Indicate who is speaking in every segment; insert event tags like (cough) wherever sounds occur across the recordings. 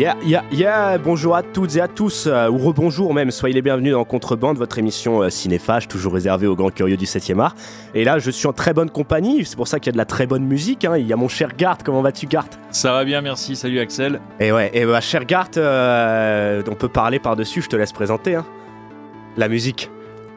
Speaker 1: Yeah, yeah, yeah, bonjour à toutes et à tous, euh, ou rebonjour même, soyez les bienvenus dans Contrebande, votre émission euh, cinéphage, toujours réservée aux grands curieux du 7ème art. Et là, je suis en très bonne compagnie, c'est pour ça qu'il y a de la très bonne musique, hein. il y a mon cher Gart, comment vas-tu Gart?
Speaker 2: Ça va bien, merci. Salut Axel.
Speaker 1: Et ouais, et bah, cher Gart, euh, on peut parler par-dessus, je te laisse présenter. Hein. La musique.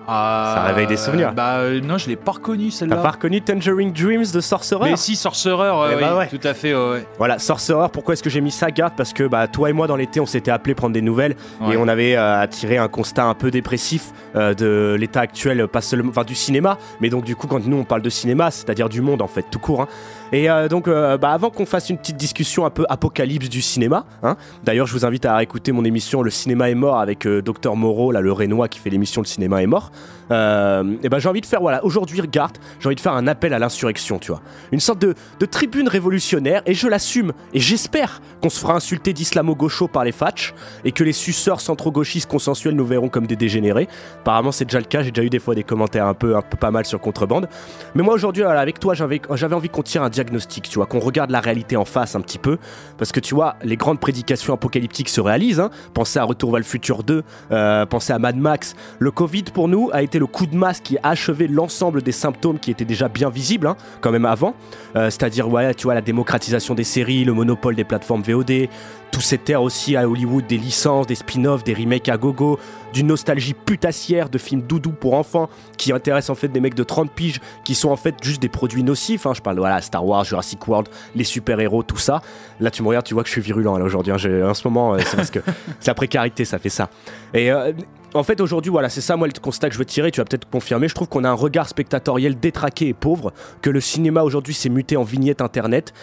Speaker 2: Ça
Speaker 1: réveille des souvenirs.
Speaker 2: Bah euh, non, je l'ai pas reconnu
Speaker 1: T'as pas reconnu Tangerine Dreams de Sorcerer
Speaker 2: Mais si, Sorcerer, euh,
Speaker 1: Eh bah
Speaker 2: oui,
Speaker 1: ouais.
Speaker 2: tout à fait. ouais.
Speaker 1: Voilà, Sorcerer, pourquoi est-ce que j'ai mis ça, Garde Parce que bah, toi et moi, dans l'été, on s'était appelé prendre des nouvelles
Speaker 2: Ouais.
Speaker 1: et on avait euh, tiré un constat un peu dépressif euh, de l'état actuel, pas seulement, enfin du cinéma, mais donc du coup, quand nous on parle de cinéma, c'est-à-dire du monde en fait, tout court. hein. Et euh, donc, euh, bah, avant qu'on fasse une petite discussion un peu apocalypse du cinéma, hein, d'ailleurs, je vous invite à écouter mon émission Le cinéma est mort avec euh, Dr Moreau, là, le Rénois qui fait l'émission Le cinéma est mort. Et ben j'ai envie de faire, voilà, aujourd'hui, regarde, j'ai envie de faire un appel à l'insurrection, tu vois. Une sorte de, tribune révolutionnaire, et je l'assume, et j'espère qu'on se fera insulter d'islamo-gaucho par les fatchs, et que les suceurs centro-gauchistes consensuels nous verront comme des dégénérés. Apparemment, c'est déjà le cas, j'ai déjà eu des fois des commentaires un peu, un peu pas mal sur Contrebande. Mais moi, aujourd'hui, voilà, avec toi, j'avais envie qu'on tire un tu vois, qu'on regarde la réalité en face un petit peu, parce que tu vois, les grandes prédications apocalyptiques se réalisent. Hein. Pensez à Retour vers le futur 2, euh, pensez à Mad Max. Le Covid, pour nous, a été le coup de masse qui a achevé l'ensemble des symptômes qui étaient déjà bien visibles, hein, quand même avant. Euh, C'est-à-dire, ouais, tu vois, la démocratisation des séries, le monopole des plateformes VOD, tout cette ère aussi à Hollywood des licences, des spin-offs, des remakes à gogo, d'une nostalgie putassière de films doudou pour enfants qui intéressent en fait des mecs de 30 piges qui sont en fait juste des produits nocifs. hein. Je parle voilà Star Wars, Jurassic World, les super-héros, tout ça. Là, tu me regardes, tu vois que je suis virulent là aujourd'hui. hein. En ce moment, euh, c'est parce que (laughs) c'est la précarité, ça fait ça. Et euh, en fait, aujourd'hui, voilà, c'est ça, moi, le constat que je veux tirer. Tu vas peut-être confirmer. Je trouve qu'on a un regard spectatoriel détraqué et pauvre, que le cinéma aujourd'hui s'est muté en vignette internet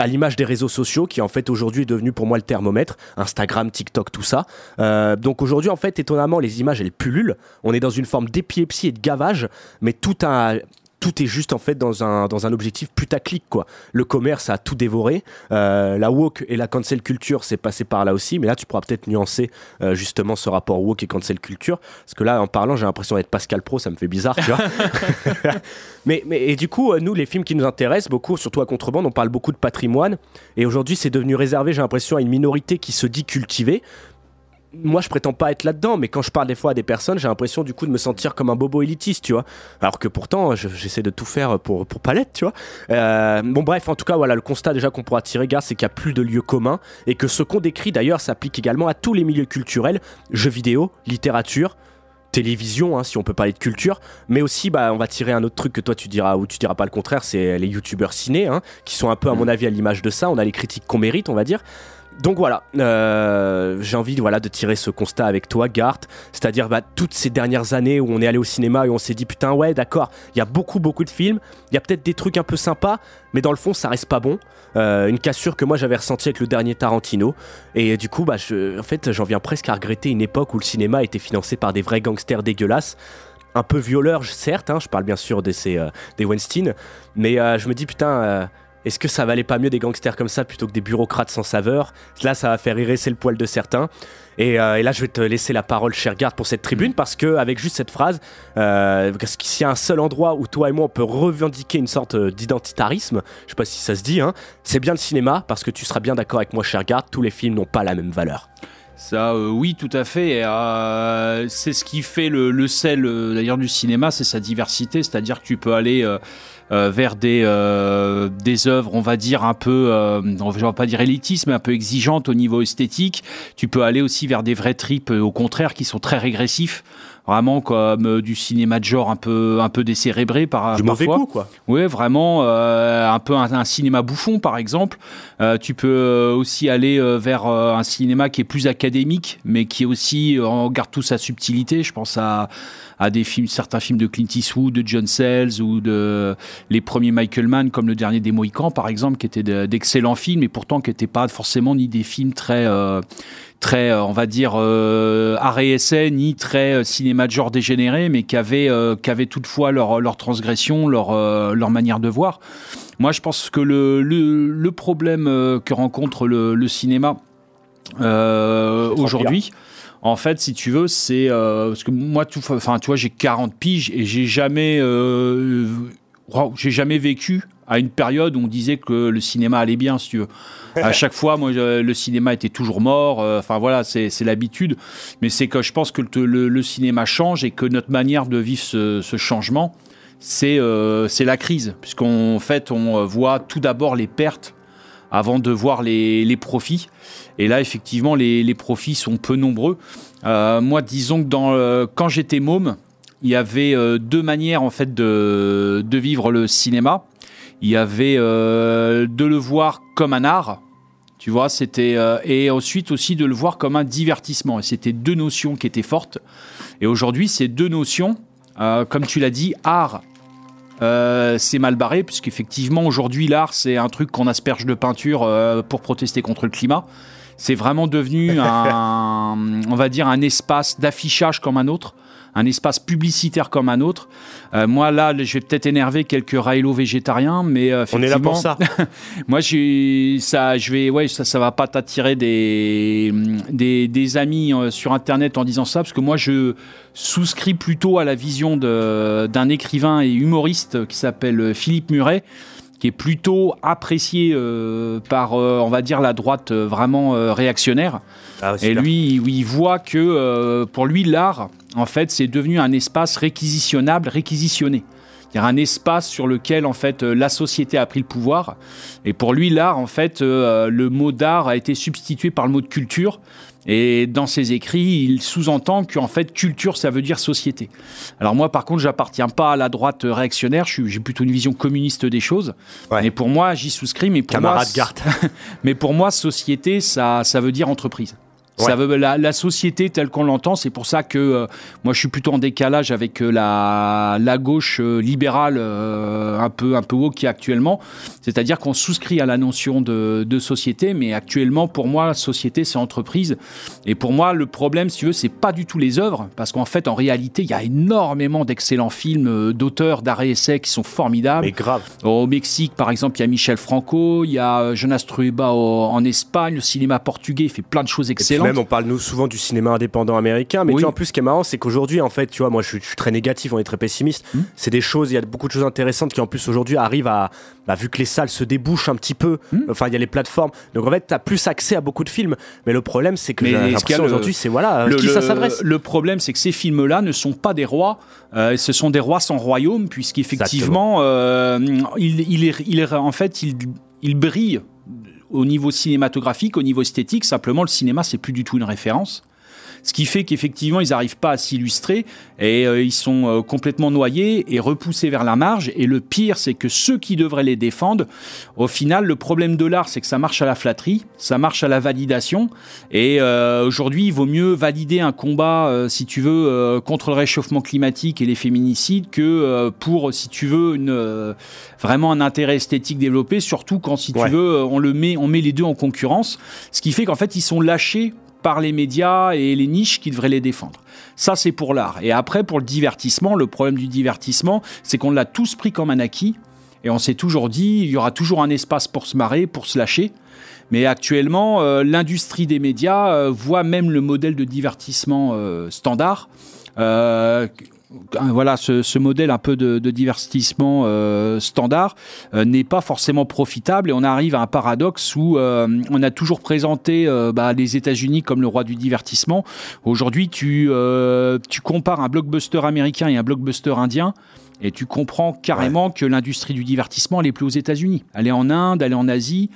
Speaker 1: à l'image des réseaux sociaux qui en fait aujourd'hui est devenu pour moi le thermomètre Instagram TikTok tout ça. Euh, donc aujourd'hui en fait étonnamment les images elles pullulent. On est dans une forme d'épilepsie et de gavage mais tout a tout est juste en fait dans un, dans un objectif putaclic quoi. Le commerce a tout dévoré. Euh, la woke et la cancel culture c'est passé par là aussi. Mais là tu pourras peut-être nuancer euh, justement ce rapport woke et cancel culture. Parce que là en parlant j'ai l'impression d'être Pascal Pro, ça me fait bizarre tu vois. (laughs) (laughs) mais, mais et du coup euh, nous les films qui nous intéressent beaucoup, surtout à contrebande, on parle beaucoup de patrimoine. Et aujourd'hui c'est devenu réservé j'ai l'impression à une minorité qui se dit cultivée moi je prétends pas être là-dedans, mais quand je parle des fois à des personnes, j'ai l'impression du coup de me sentir comme un bobo élitiste, tu vois. Alors que pourtant, je- j'essaie de tout faire pour, pour Palette, tu vois. Euh, bon, bref, en tout cas, voilà, le constat déjà qu'on pourra tirer, gars, c'est qu'il n'y a plus de lieux communs et que ce qu'on décrit d'ailleurs s'applique également à tous les milieux culturels, jeux vidéo, littérature télévision hein, si on peut parler de culture mais aussi bah on va tirer un autre truc que toi tu diras ou tu diras pas le contraire c'est les youtubeurs ciné hein, qui sont un peu à mon avis à l'image de ça on a les critiques qu'on mérite on va dire donc voilà, euh, j'ai envie de tirer ce constat avec toi, Gart. C'est-à-dire bah, toutes ces dernières années où on est allé au cinéma et on s'est dit putain ouais d'accord, il y a beaucoup beaucoup de films, il y a peut-être des trucs un peu sympas, mais dans le fond ça reste pas bon. Euh, une cassure que moi j'avais ressentie avec le dernier Tarantino. Et du coup, bah, en fait, j'en viens presque à regretter une époque où le cinéma était financé par des vrais gangsters dégueulasses. Un peu violeurs, certes, hein, je parle bien sûr de ces, euh, des Weinstein, mais je me dis putain, est-ce que ça valait pas mieux des gangsters comme ça plutôt que des bureaucrates sans saveur? Là, ça va faire hérisser le poil de certains. Et, euh, et là, je vais te laisser la parole, cher garde, pour cette tribune, parce que avec juste cette phrase, euh, parce qu'il y a un seul endroit où toi et moi on peut revendiquer une sorte euh, d'identitarisme, je sais pas si ça se dit, hein, c'est bien le cinéma, parce que tu seras bien d'accord avec moi, cher garde, tous les films n'ont pas la même valeur.
Speaker 2: Ça, euh, oui, tout à fait. Euh, c'est ce qui fait le, sel euh, d'ailleurs du cinéma, c'est sa diversité. C'est-à-dire que tu peux aller vers des, des œuvres, on va dire un peu, on va pas dire élitistes, mais un peu exigeantes au niveau esthétique. Tu peux aller aussi vers des vrais trips, euh, au contraire, qui sont très régressifs. Vraiment comme euh, du cinéma de genre un peu, un peu décérébré par,
Speaker 1: Du mauvais
Speaker 2: parfois.
Speaker 1: coup, quoi.
Speaker 2: Oui, vraiment, euh, un peu un, un cinéma bouffon, par exemple. Euh, tu peux aussi aller euh, vers euh, un cinéma qui est plus académique, mais qui est aussi euh, on garde tout sa subtilité. Je pense à, à des films, certains films de Clint Eastwood, de John Sayles ou de les premiers Michael Mann, comme le dernier des Mohicans, par exemple, qui étaient de- d'excellents films, et pourtant qui n'étaient pas forcément ni des films très euh, très, euh, on va dire, euh, art et essai, ni très euh, cinéma de genre dégénéré, mais qui avaient, euh, qui avaient toutefois leur, leur transgression, leur, euh, leur manière de voir. Moi, je pense que le, le, le problème que rencontre le, le cinéma aujourd'hui, en fait, si tu veux, c'est parce que moi, tout, enfin, tu vois, j'ai 40 piges et j'ai jamais, wow, j'ai jamais vécu à une période où on disait que le cinéma allait bien, si tu veux. À (laughs) chaque fois, moi, le cinéma était toujours mort. euh, Enfin voilà, c'est l'habitude. Mais c'est que je pense que le, cinéma change et que notre manière de vivre ce, ce changement, c'est euh, c'est la crise, puisqu'en fait, on euh, voit tout d'abord les pertes avant de voir les, les profits. Et là, effectivement, les, les profits sont peu nombreux. Euh, moi, disons que dans, quand j'étais môme, il y avait euh, deux manières en fait de, de vivre le cinéma. Il y avait euh, de le voir comme un art, tu vois, c'était euh, et ensuite aussi de le voir comme un divertissement. Et c'était deux notions qui étaient fortes. Et aujourd'hui, ces deux notions, euh, comme tu l'as dit, art, euh, c'est mal barré puisqu'effectivement aujourd'hui l'art c'est un truc qu'on asperge de peinture pour protester contre le climat. C'est vraiment devenu (laughs) un, on va dire un espace d'affichage comme un autre, un espace publicitaire comme un autre. Euh, moi là, je vais peut-être énerver quelques raïlos végétariens, mais euh,
Speaker 1: On est là pour ça. (laughs)
Speaker 2: moi, ça, je vais, ouais, ça, ça va pas t'attirer des, des, des amis euh, sur Internet en disant ça, parce que moi, je souscris plutôt à la vision d'un écrivain et humoriste qui s'appelle Philippe Muret, qui est plutôt apprécié euh, par, euh, on va dire, la droite euh, vraiment réactionnaire.
Speaker 1: Ah,
Speaker 2: Et lui, il- il voit que pour lui, l'art, en fait, c'est devenu un espace réquisitionnable, réquisitionné. C'est-à-dire un espace sur lequel, en fait, la société a pris le pouvoir. Et pour lui, l'art, en fait, le mot d'art a été substitué par le mot de culture. Et dans ses écrits, il sous-entend qu'en fait, culture, ça veut dire société. Alors moi, par contre, j'appartiens pas à la droite réactionnaire. J'ai plutôt une vision communiste des choses.
Speaker 1: Ouais.
Speaker 2: Mais pour moi, j'y souscris. Mais pour moi,
Speaker 1: Camarade Garth. (laughs)
Speaker 2: mais pour moi, société, ça, ça veut dire entreprise. Ça veut, la, la société telle qu'on l'entend, c'est pour ça que euh, moi je suis plutôt en décalage avec euh, la, la gauche euh, libérale un peu un peu haut qui est actuellement. C'est-à-dire qu'on souscrit à la notion de, de société, mais actuellement pour moi société c'est entreprise. Et pour moi le problème, si tu veux, c'est pas du tout les œuvres, parce qu'en fait en réalité il y a énormément d'excellents films d'auteurs d'arrêt essai qui sont formidables.
Speaker 1: Mais grave.
Speaker 2: Au Mexique, par exemple, il y a Michel Franco, il y a Jonas Trueba au- en Espagne, le cinéma portugais fait plein de choses excellentes.
Speaker 1: Même, on parle nous souvent du cinéma indépendant américain, mais
Speaker 2: Oui.
Speaker 1: tu vois, en plus, ce qui est marrant, c'est qu'aujourd'hui, en fait, tu vois, moi, je suis, je suis très négatif, on est très pessimiste.
Speaker 2: Hmm.
Speaker 1: C'est des choses, il y a beaucoup de choses intéressantes qui, en plus, aujourd'hui, arrivent à, bah, vu que les salles se débouchent un petit peu,
Speaker 2: Hmm.
Speaker 1: enfin, il y a les plateformes. Donc, en fait, t'as plus accès à beaucoup de films. Mais le problème, c'est que l'impression aujourd'hui, c'est voilà,
Speaker 2: Le,
Speaker 1: qui ça
Speaker 2: le-
Speaker 1: s'adresse.
Speaker 2: le problème, c'est que ces films-là ne sont pas des rois, euh, ce sont des rois sans royaume, puisqu'effectivement, euh, il, il est, il est- en fait, il, il brille au niveau cinématographique, au niveau esthétique. Simplement, le cinéma, c'est plus du tout une référence. Ce qui fait qu'effectivement, ils n'arrivent pas à s'illustrer et euh, ils sont euh, complètement noyés et repoussés vers la marge. Et le pire, c'est que ceux qui devraient les défendre, au final, le problème de l'art, c'est que ça marche à la flatterie, ça marche à la validation. Et euh, aujourd'hui, il vaut mieux valider un combat, si tu veux, contre le réchauffement climatique et les féminicides que pour, si tu veux, une, vraiment un intérêt esthétique développé, surtout quand, si
Speaker 1: Ouais.
Speaker 2: tu veux, on, le met, on met les deux en concurrence. Ce qui fait qu'en fait, ils sont lâchés par les médias et les niches qui devraient les défendre. Ça, c'est pour l'art. Et après, pour le divertissement, le problème du divertissement, c'est qu'on l'a tous pris comme un acquis. Et on s'est toujours dit, il y aura toujours un espace pour se marrer, pour se lâcher. Mais actuellement, euh, l'industrie des médias euh, voit même le modèle de divertissement euh, standard. Voilà, ce, ce modèle un peu de, de divertissement euh, standard euh, n'est pas forcément profitable et on arrive à un paradoxe où euh, on a toujours présenté bah, les États-Unis comme le roi du divertissement. Aujourd'hui, tu, tu compares un blockbuster américain et un blockbuster indien. Et tu comprends carrément que l'industrie du divertissement, elle est plus aux États-Unis. Elle est en Inde, elle est en Asie.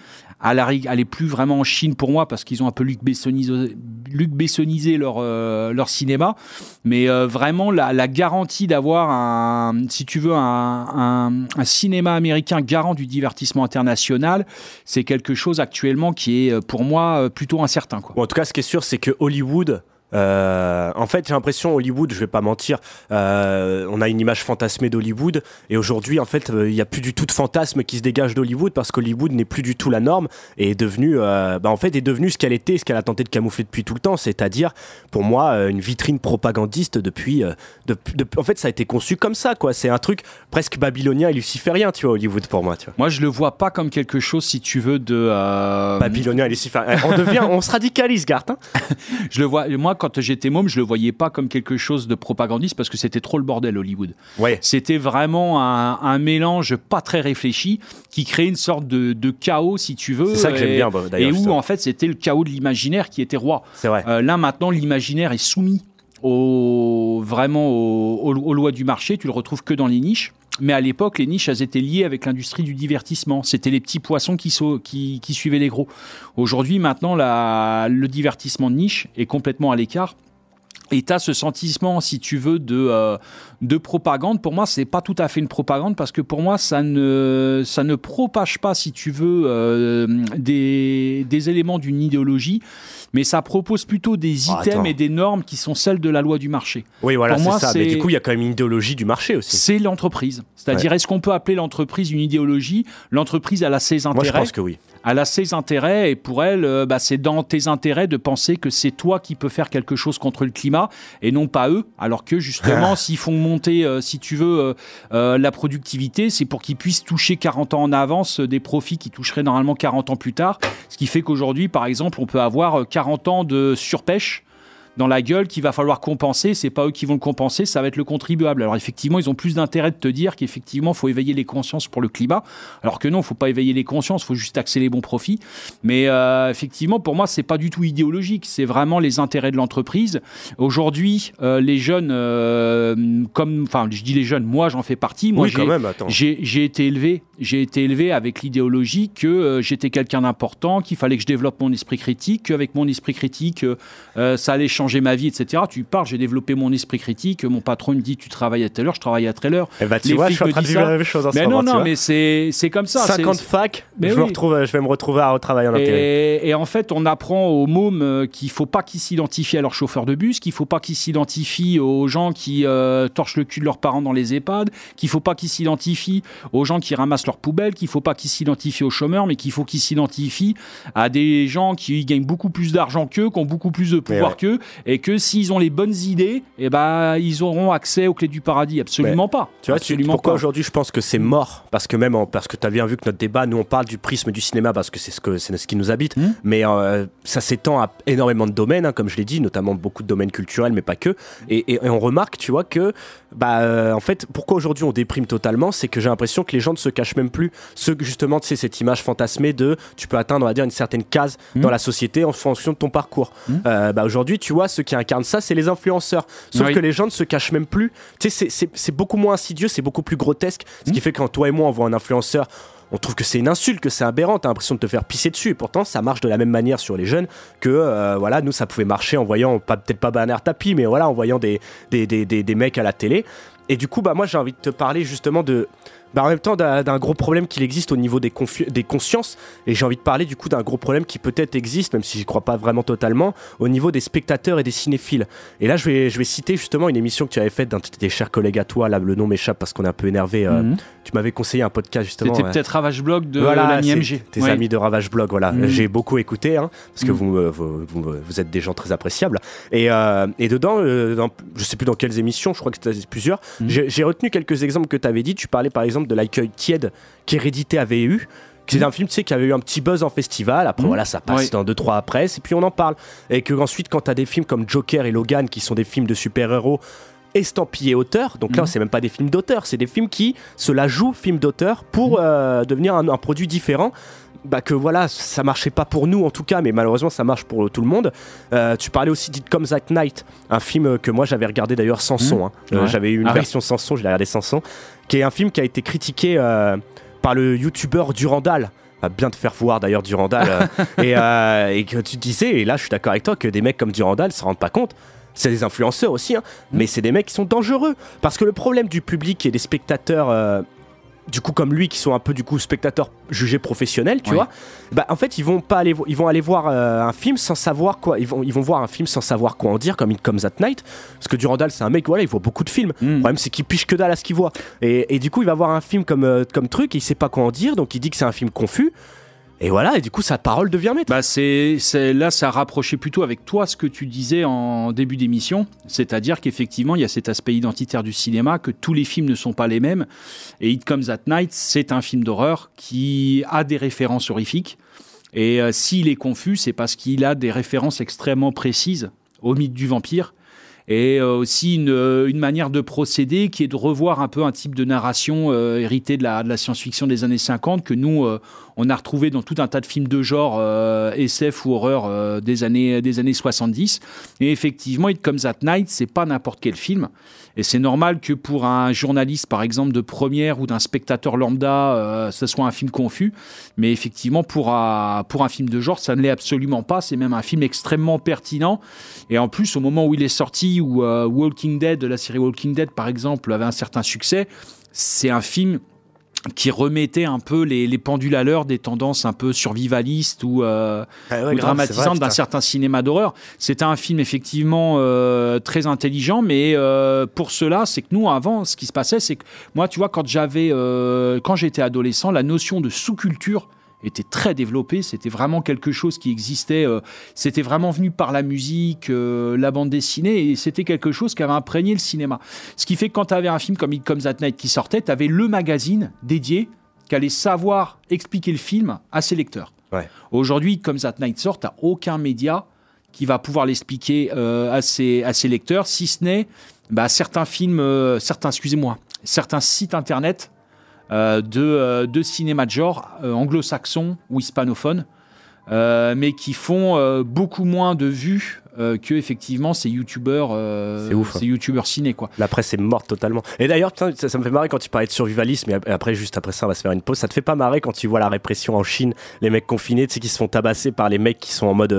Speaker 2: À la elle plus vraiment en Chine pour moi parce qu'ils ont un peu Luc Bessonisé, euh, leur cinéma. Mais euh, vraiment, la, garantie d'avoir un, si tu veux, un, cinéma américain garant du divertissement international, c'est quelque chose actuellement qui est euh, pour moi plutôt incertain.
Speaker 1: En tout cas, ce qui est sûr, c'est que Hollywood. Euh, en fait, j'ai l'impression Hollywood, je vais pas mentir, euh, on a une image fantasmée d'Hollywood et aujourd'hui, en fait, euh, il y a plus du tout de fantasme qui se dégage d'Hollywood parce qu'Hollywood n'est plus du tout la norme et est devenu, euh, bah, en fait, est devenu ce qu'elle était, ce qu'elle a tenté de camoufler depuis tout le temps, c'est-à-dire, pour moi, euh, une vitrine propagandiste depuis, euh, en fait, ça a été conçu comme ça, quoi. C'est un truc presque babylonien et luciférien, tu vois, Hollywood pour moi, tu vois.
Speaker 2: Moi, je le vois pas comme quelque chose, si tu veux, de. euh,
Speaker 1: Babylonien et luciférien. On devient, on se radicalise, Gart. hein. (laughs)
Speaker 2: Je le vois. Moi, quand j'étais môme, je le voyais pas comme quelque chose de propagandiste parce que c'était trop le bordel Hollywood.
Speaker 1: ouais.
Speaker 2: C'était vraiment un, un mélange pas très réfléchi qui créait une sorte de, de chaos, si tu veux.
Speaker 1: C'est ça que j'aime bien, bah, d'ailleurs,
Speaker 2: Et où, en fait, c'était le chaos de l'imaginaire qui était roi.
Speaker 1: C'est vrai.
Speaker 2: Euh, là, maintenant, l'imaginaire est soumis au, vraiment au- au- aux lois du marché. Tu le retrouves que dans les niches. Mais à l'époque, les niches, elles étaient liées avec l'industrie du divertissement. C'était les petits poissons qui, qui, qui suivaient les gros. Aujourd'hui, maintenant, la- le divertissement de niche est complètement à l'écart. Et tu as ce sentiment, si tu veux, de, euh, de propagande. Pour moi, c'est pas tout à fait une propagande parce que pour moi, ça ne, ça ne propage pas, si tu veux, euh, des, des éléments d'une idéologie, mais ça propose plutôt des
Speaker 1: Ah,
Speaker 2: items
Speaker 1: attends.
Speaker 2: et des normes qui sont celles de la loi du marché.
Speaker 1: Oui, voilà, c'est ça. Mais du coup, il y a quand même une idéologie du marché aussi.
Speaker 2: C'est l'entreprise. C'est-à-dire, est-ce qu'on peut appeler l'entreprise une idéologie? L'entreprise, elle a ses
Speaker 1: Moi, je
Speaker 2: intérêts.
Speaker 1: pense que oui.
Speaker 2: Elle a ses intérêts et pour elle, euh, bah, c'est dans tes intérêts de penser que c'est toi qui peux faire quelque chose contre le climat et non pas eux. Alors que justement, s'ils font monter, euh, si tu veux, euh, la productivité, c'est pour qu'ils puissent toucher 40 ans en avance des profits qui toucheraient normalement 40 ans plus tard. Ce qui fait qu'aujourd'hui, par exemple, on peut avoir euh, 40 ans de surpêche dans la gueule qu'il va falloir compenser. C'est pas eux qui vont le compenser, ça va être le contribuable. Alors effectivement, ils ont plus d'intérêt de te dire qu'effectivement, faut éveiller les consciences pour le climat, alors que non, faut pas éveiller les consciences, faut juste taxer les bons profits. Mais euh, effectivement, pour moi, c'est pas du tout idéologique. C'est vraiment les intérêts de l'entreprise. Aujourd'hui, euh, les jeunes, euh, comme, enfin, je dis les jeunes, moi, j'en fais partie. Moi,
Speaker 1: oui,
Speaker 2: j'ai-
Speaker 1: quand même, attends.
Speaker 2: j'ai j'ai été élevé, j'ai été élevé avec l'idéologie que j'étais quelqu'un d'important, qu'il fallait que je développe mon esprit critique, qu'avec mon esprit critique, ça allait changer ma vie, etc. Tu parles, j'ai développé mon esprit critique. Mon patron me dit, tu travailles à telle heure, je travaille à telle heure.
Speaker 1: Eh ben, tu
Speaker 2: les
Speaker 1: vois, je suis en
Speaker 2: me
Speaker 1: train de vivre
Speaker 2: ça.
Speaker 1: la même chose en
Speaker 2: Mais non, non, mais c'est comme ça. c'est-
Speaker 1: 50 facs,
Speaker 2: Mais
Speaker 1: je, me
Speaker 2: oui.
Speaker 1: retrouve, je vais me retrouver à retravailler en
Speaker 2: et, et en fait, on apprend aux mômes euh, qu'il faut pas qu'ils s'identifient à leurs chauffeurs de bus, qu'il faut pas qu'ils s'identifient aux gens qui euh, torchent le cul de leurs parents dans les EHPAD, qu'il faut pas qu'ils s'identifient aux gens qui ramassent leurs poubelles, qu'il faut pas qu'ils s'identifient aux chômeurs, mais qu'il faut qu'ils s'identifient à des gens qui gagnent beaucoup plus d'argent qu'eux, qui ont beaucoup plus de pouvoir
Speaker 1: ouais.
Speaker 2: qu'eux, et que s'ils ont les bonnes idées, eh ben, ils auront accès aux clés du paradis. Absolument pas.
Speaker 1: Tu vois, tu-
Speaker 2: Absolument
Speaker 1: pourquoi aujourd'hui je pense que c'est mort? Parce que même en- parce que tu as bien vu que notre débat, nous on parle du prisme du cinéma parce que c'est ce que ce qui nous habite,
Speaker 2: Hmm.
Speaker 1: mais euh, ça s'étend à énormément de domaines, hein, comme je l'ai dit, notamment beaucoup de domaines culturels, mais pas que. Et, et- et on remarque, tu vois, que bah euh, en fait, pourquoi aujourd'hui on déprime totalement, c'est que j'ai l'impression que les gens ne se cachent même plus. Ceux que, justement, tu sais, cette image fantasmée de tu peux atteindre, on va dire, une certaine case
Speaker 2: Hmm.
Speaker 1: dans la société en fonction de ton parcours.
Speaker 2: Hmm.
Speaker 1: Euh, bah aujourd'hui, tu vois, ceux qui incarnent ça, c'est les influenceurs. Sauf
Speaker 2: Oui.
Speaker 1: que les gens ne se cachent même plus. Tu sais, c'est- beaucoup moins insidieux, c'est beaucoup plus grotesque. Ce
Speaker 2: Hmm.
Speaker 1: qui fait que quand toi et moi, on voit un influenceur, on trouve que c'est une insulte, que c'est aberrant. T'as l'impression de te faire pisser dessus. Et pourtant, ça marche de la même manière sur les jeunes que, euh, voilà, nous, ça pouvait marcher en voyant, peut-être pas Bernard Tapie, mais voilà, en voyant des, des, des, des, des mecs à la télé. Et du coup, bah, moi, j'ai envie de te parler justement de. Bah, en même temps, d'un gros problème qu'il existe au niveau des, des consciences. Et j'ai envie de parler du coup d'un gros problème qui peut-être existe, même si j'y crois pas vraiment totalement, au niveau des spectateurs et des cinéphiles. Et là, je vais, je vais citer justement une émission que tu avais faite d'un de tes chers collègues à toi. Là, le nom m'échappe parce qu'on est un peu énervé. euh,
Speaker 2: Mhm.
Speaker 1: Tu m'avais conseillé un podcast justement.
Speaker 2: C'était
Speaker 1: euh,
Speaker 2: peut-être Ravage Blog de
Speaker 1: voilà,
Speaker 2: MG.
Speaker 1: Tes
Speaker 2: Ouais.
Speaker 1: amis de Ravage Blog, voilà.
Speaker 2: Mhm.
Speaker 1: J'ai beaucoup écouté, hein, parce que
Speaker 2: Mhm.
Speaker 1: vous, vous, vous- vous êtes des gens très appréciables. Et, euh, et dedans, euh, dans- je sais plus dans quelles émissions, je crois que c'était plusieurs, j'ai retenu quelques exemples que tu avais dit. Tu parlais par exemple de l'accueil tiède qu'Hérédité avait eu. C'est un film tu sais, qui avait eu un petit buzz en festival. Après,
Speaker 2: Mhm.
Speaker 1: voilà, ça passe dans 2-3 presse. Et puis on en parle. Et que ensuite, quand tu as des films comme Joker et Logan, qui sont des films de super-héros, estampillés auteurs. Donc là,
Speaker 2: Mhm.
Speaker 1: c'est même pas des films d'auteur, c'est des films qui se la jouent film d'auteur pour euh, devenir un, un produit différent. Bah que voilà, ça marchait pas pour nous en tout cas, mais malheureusement ça marche pour tout le monde. Euh, tu parlais aussi d'It Comes at Night, un film que moi j'avais regardé d'ailleurs sans son. hein. Euh,
Speaker 2: Ouais.
Speaker 1: J'avais eu une
Speaker 2: Ah oui.
Speaker 1: version sans son, je l'ai regardé sans son, qui est un film qui a été critiqué euh, par le youtubeur Durandal. Va bien te faire voir d'ailleurs Durandal. (laughs) et, euh, et que tu disais, et là je suis d'accord avec toi, que des mecs comme Durandal se rendent pas compte. C'est des influenceurs aussi, hein, mais c'est des mecs qui sont dangereux. Parce que le problème du public et des spectateurs, euh, du coup comme lui, qui sont un peu du coup spectateurs jugés professionnels, tu vois, bah en fait ils vont pas aller, ils vont aller voir euh, un film sans savoir quoi. Ils vont, ils vont voir un film sans savoir quoi en dire, comme It Comes at Night. Parce que Durandal c'est un mec, voilà, il voit beaucoup de films.
Speaker 2: Mm.
Speaker 1: Le problème, c'est qu'il piche que dalle à ce qu'il voit. Et, et du coup, il va voir un film comme, euh, comme truc et il sait pas quoi en dire, donc il dit que c'est un film confus. Et voilà, et du coup, sa parole devient maître.
Speaker 2: Bah c'est, là, ça rapprochait plutôt avec toi ce que tu disais en début d'émission, c'est-à-dire qu'effectivement, il y a cet aspect identitaire du cinéma, que tous les films ne sont pas les mêmes. Et It Comes at Night, c'est un film d'horreur qui a des références horrifiques. Et euh, s'il est confus, c'est parce qu'il a des références extrêmement précises au mythe du vampire. Et euh, aussi une, euh, une manière de procéder qui est de revoir un peu un type de narration euh, hérité de la, de la science-fiction des années 50 que nous, euh, on a retrouvé dans tout un tas de films de genre euh, SF ou horreur euh, des, années, des années 70. Et effectivement, It Comes at Night, c'est pas n'importe quel film. Et c'est normal que pour un journaliste, par exemple, de première ou d'un spectateur lambda, euh, ce soit un film confus. Mais effectivement, pour un, pour un film de genre, ça ne l'est absolument pas. C'est même un film extrêmement pertinent. Et en plus, au moment où il est sorti, où euh, Walking Dead, la série Walking Dead, par exemple, avait un certain succès, c'est un film qui remettait un peu les, les pendules à l'heure des tendances un peu survivalistes ou, euh, ou dramatisantes d'un certain cinéma d'horreur. C'était un film effectivement euh, très intelligent, mais euh, pour cela, c'est que nous avant, ce qui se passait, c'est que moi, tu vois, quand j'avais, euh, quand j'étais adolescent, la notion de sous-culture était très développée. C'était vraiment quelque chose qui existait. euh, c'était vraiment venu par la musique, euh, la bande dessinée, et c'était quelque chose qui avait imprégné le cinéma. Ce qui fait que quand tu avais un film comme It Comes at Night qui sortait, tu avais le magazine dédié qui allait savoir expliquer le film à ses lecteurs.
Speaker 1: Ouais.
Speaker 2: Aujourd'hui, It Comes at Night sort, tu aucun média qui va pouvoir l'expliquer euh, à, ses, à ses lecteurs, si ce n'est bah, certains films, certains, excusez-moi, certains sites internet de, euh, de cinéma de genre euh, anglo-saxon ou hispanophone, euh, mais qui font euh, beaucoup moins de vues euh, que effectivement ces youtubeurs, euh,
Speaker 1: C'est ouf, hein.
Speaker 2: ces youtubeurs ciné quoi.
Speaker 1: La presse est morte totalement. Et d'ailleurs, ça, ça me fait marrer quand tu parlais de survivalisme, et ap- après, juste après ça, on va se faire une pause. Ça te fait pas marrer quand tu vois la répression en Chine, les mecs confinés, tu sais, qui se font tabasser par les mecs qui sont en mode,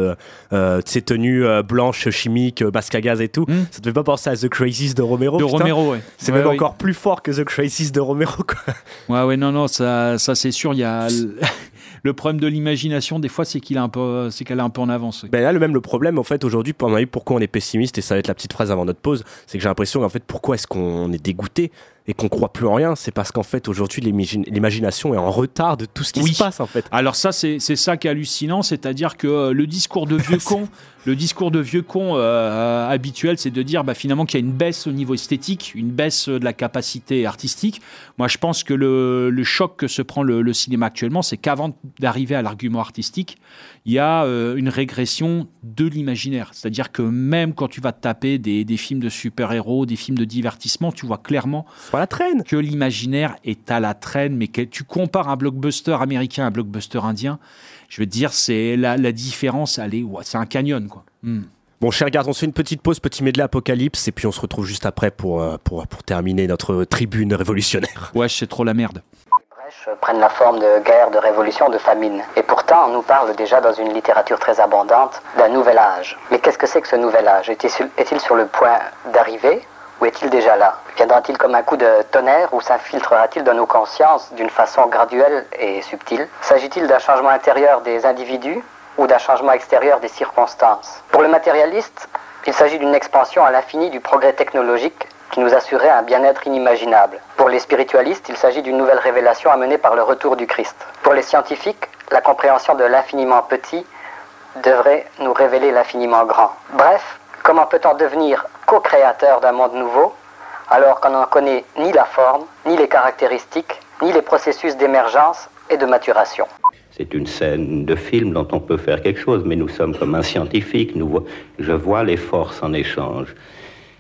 Speaker 1: euh, tu sais, tenue euh, blanche, chimique, euh, masque à gaz et tout?
Speaker 2: Mm.
Speaker 1: Ça te fait pas penser à The Crazies de Romero
Speaker 2: de
Speaker 1: putain?
Speaker 2: Romero, ouais.
Speaker 1: C'est
Speaker 2: Ouais,
Speaker 1: même
Speaker 2: ouais.
Speaker 1: encore plus fort que The Crazies de Romero, quoi.
Speaker 2: Ouais, ouais, non, non, ça, ça c'est sûr. Il y a (laughs) le, problème de l'imagination, des fois, c'est qu'elle est un peu en avance.
Speaker 1: Ben là, le même problème, en fait, aujourd'hui, pour avis, pourquoi on est pessimiste, et ça va être la petite phrase avant notre pause, c'est que j'ai l'impression qu'en fait, pourquoi est-ce qu'on est dégoûté? Et qu'on croit plus en rien C'est parce qu'en fait, aujourd'hui, l'imagi- l'imagination est en retard de tout ce qui
Speaker 2: Oui.
Speaker 1: se passe, en fait.
Speaker 2: Alors ça, c'est ça qui est hallucinant, c'est-à-dire que euh, le discours de vieux (laughs) con, le discours de vieux con euh, euh, habituel, c'est de dire bah, finalement qu'il y a une baisse au niveau esthétique, une baisse de la capacité artistique. Moi, je pense que le, le choc que se prend le, le cinéma actuellement, c'est qu'avant d'arriver à l'argument artistique, il y a euh, une régression de l'imaginaire. C'est-à-dire que même quand tu vas te taper des, des films de super-héros, des films de divertissement, tu vois clairement
Speaker 1: Sur la traîne
Speaker 2: que l'imaginaire est à la traîne, mais que tu compares un blockbuster américain à un blockbuster indien, je veux dire, c'est la, la différence, ouais, c'est un canyon, quoi. Hmm.
Speaker 1: Bon, cher garde, on se fait une petite pause, petit medley apocalypse, et puis on se retrouve juste après pour, euh, pour, pour terminer notre tribune révolutionnaire.
Speaker 2: Ouais, c'est trop la merde.
Speaker 3: brèches prennent la forme de guerre, de révolution, de famine. Et pourtant, on nous parle déjà dans une littérature très abondante d'un nouvel âge. Mais qu'est-ce que c'est que ce nouvel âge? Est-il sur- est-il sur le point d'arriver? Ou est-il déjà là? Viendra-t-il comme un coup de tonnerre ou s'infiltrera-t-il dans nos consciences d'une façon graduelle et subtile? S'agit-il d'un changement intérieur des individus ou d'un changement extérieur des circonstances? Pour le matérialiste, il s'agit d'une expansion à l'infini du progrès technologique qui nous assurait un bien-être inimaginable. Pour les spiritualistes, il s'agit d'une nouvelle révélation amenée par le retour du Christ. Pour les scientifiques, la compréhension de l'infiniment petit devrait nous révéler l'infiniment grand. Bref, comment peut-on devenir co-créateur d'un monde nouveau alors qu'on n'en connaît ni la forme, ni les caractéristiques, ni les processus d'émergence et de maturation?
Speaker 4: C'est une scène de film dont on peut faire quelque chose, mais nous sommes comme un scientifique. Je vois les forces en échange.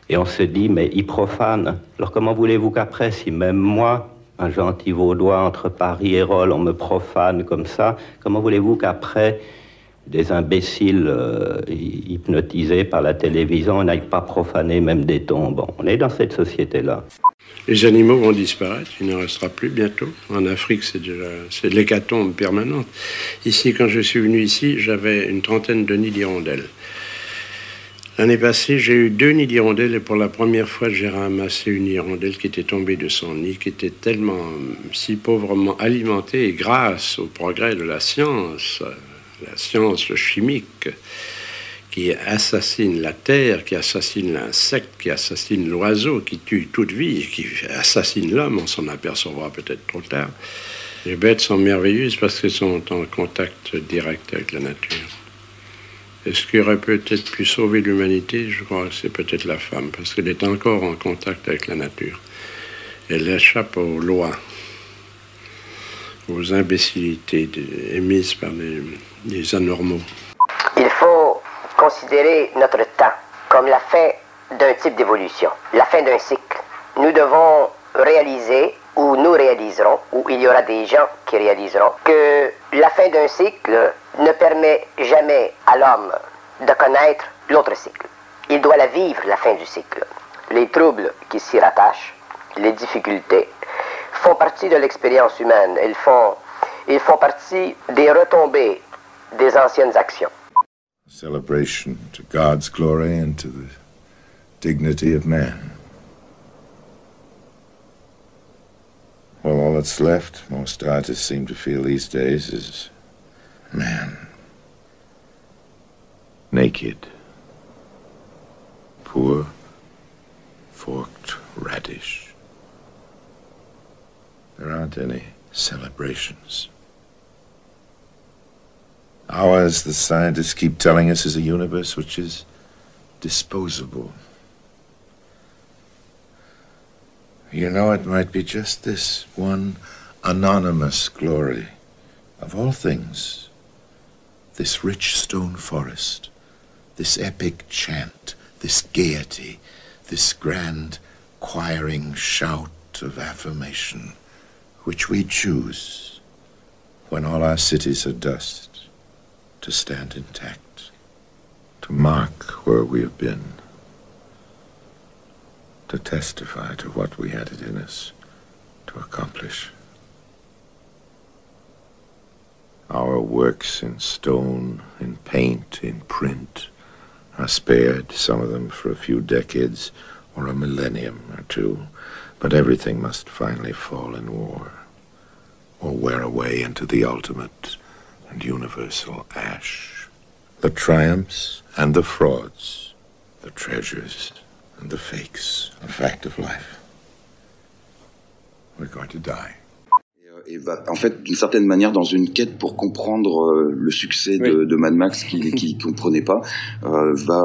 Speaker 4: Et on se dit, mais il profane. Alors comment voulez-vous qu'après, si même moi, un gentil vaudois entre Paris et Rolles, on me profane comme ça, comment voulez-vous qu'après, des imbéciles euh, hypnotisés par la télévision n'aillent pas profaner même des tombes On est dans cette société-là.
Speaker 5: Les animaux vont disparaître, il ne restera plus bientôt. En Afrique, c'est de l'hécatombe permanente. Ici, quand je suis venu ici, j'avais une trentaine de nids d'hirondelles. L'année passée, j'ai eu deux nids d'hirondelles et pour la première fois, j'ai ramassé une hirondelle qui était tombée de son nid, qui était tellement si pauvrement alimentée et grâce au progrès de la science, la science chimique, qui assassine la terre, qui assassine l'insecte, qui assassine l'oiseau, qui tue toute vie, qui assassine l'homme, on s'en apercevra peut-être trop tard. Les bêtes sont merveilleuses parce qu'elles sont en contact direct avec la nature. Et ce qui aurait peut-être pu sauver l'humanité, je crois que c'est peut-être la femme, parce qu'elle est encore en contact avec la nature. Elle échappe aux lois, aux imbécilités émises par les,
Speaker 6: Il faut considérer notre temps comme la fin d'un type d'évolution, la fin d'un cycle. Nous devons réaliser, ou nous réaliserons, ou il y aura des gens qui réaliseront, que la fin d'un cycle ne permet jamais à l'homme de connaître l'autre cycle. Il doit la vivre, la fin du cycle. Les troubles qui s'y rattachent, les difficultés, font partie de l'expérience humaine. Ils ils font partie des retombées des anciennes actions.
Speaker 7: celebration to God's glory and to the dignity of man. Well, all that's left, most artists seem to feel these days, is man. Naked. Poor, forked radish. There aren't any celebrations. Ours, the scientists keep telling us, is a universe which is disposable. You know, it might be just this one anonymous glory of all things. This rich stone forest, this epic chant, this gaiety, this grand choiring shout of affirmation, which we choose when all our cities are dust to stand intact, to mark where we have been, to testify to what we had it in us to accomplish. Our works in stone, in paint, in print are spared, some of them for a few decades or a millennium or two, but everything must finally fall in war or wear away into the ultimate and universal ash. The triumphs and the frauds, the treasures and the fakes, a fact of life. We're going to die.
Speaker 8: et va, en fait, d'une certaine manière, dans une quête pour comprendre euh, le succès de, de Mad Max qu'il qui comprenait pas, euh, va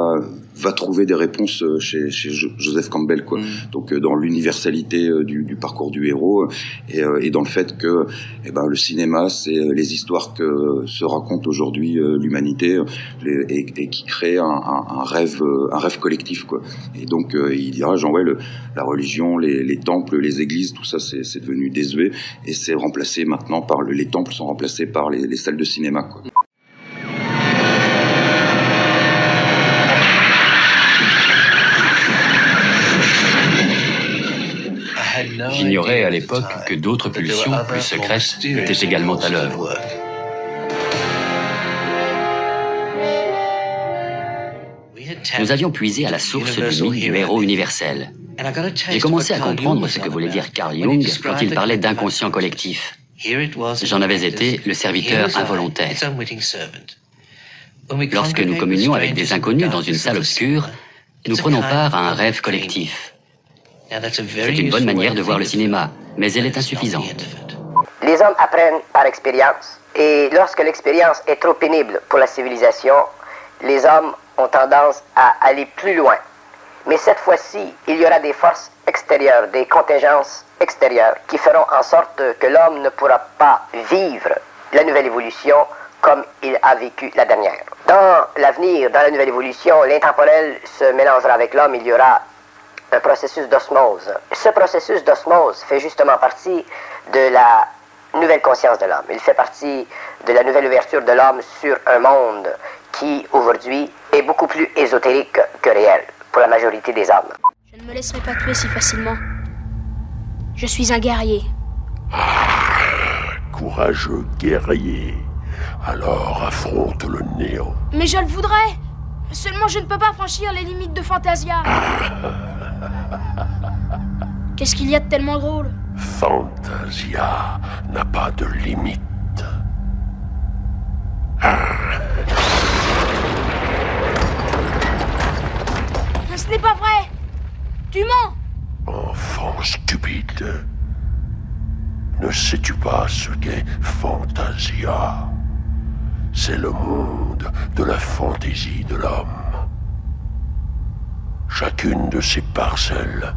Speaker 8: va trouver des réponses euh, chez, chez Joseph Campbell, quoi. Mm. Donc dans l'universalité du, du, parcours du héros et, et, dans le fait que eh ben, le cinéma, c'est les histoires que se raconte aujourd'hui l'humanité et, et, qui crée un, un, un, rêve, un rêve collectif, quoi. Et donc il dira, ouais, le, la religion, les, les temples, les églises, tout ça, c'est devenu désuet et c'est remplacés maintenant par le, les temples sont remplacés par les, les salles de cinéma. Quoi.
Speaker 9: J'ignorais à l'époque que d'autres pulsions plus secrètes étaient également à l'œuvre. Nous avions puisé à la source du mythe du héros universel. J'ai commencé à comprendre ce que voulait dire Carl Jung quand il parlait d'inconscient collectif. J'en avais été le serviteur involontaire. Lorsque nous communions avec des inconnus dans une salle obscure, nous prenons part à un rêve collectif. C'est une bonne manière de voir le cinéma, mais elle est insuffisante.
Speaker 6: Les hommes apprennent par expérience, et lorsque l'expérience est trop pénible pour la civilisation, les hommes ont tendance à aller plus loin mais cette fois-ci, il y aura des forces extérieures, des contingences extérieures qui feront en sorte que l'homme ne pourra pas vivre la nouvelle évolution comme il a vécu la dernière. Dans l'avenir, dans la nouvelle évolution, l'intemporel se mélangera avec l'homme, il y aura un processus d'osmose. Ce processus d'osmose fait justement partie de la nouvelle conscience de l'homme. Il fait partie de la nouvelle ouverture de l'homme sur un monde qui, aujourd'hui, est beaucoup plus ésotérique que réel pour la majorité des hommes.
Speaker 10: Je ne me laisserai pas tuer si facilement. Je suis un guerrier.
Speaker 11: Ah, courageux guerrier. Alors affronte le néant.
Speaker 10: Mais je le voudrais. Seulement je ne peux pas franchir les limites de Fantasia. (laughs) Qu'est-ce qu'il y a de tellement drôle?
Speaker 11: Fantasia n'a pas de limite.
Speaker 10: Ce n'est pas vrai Tu mens
Speaker 11: Enfant stupide. Ne sais-tu pas ce qu'est Fantasia? C'est le monde de la fantaisie de l'homme. Chacune de ces parcelles,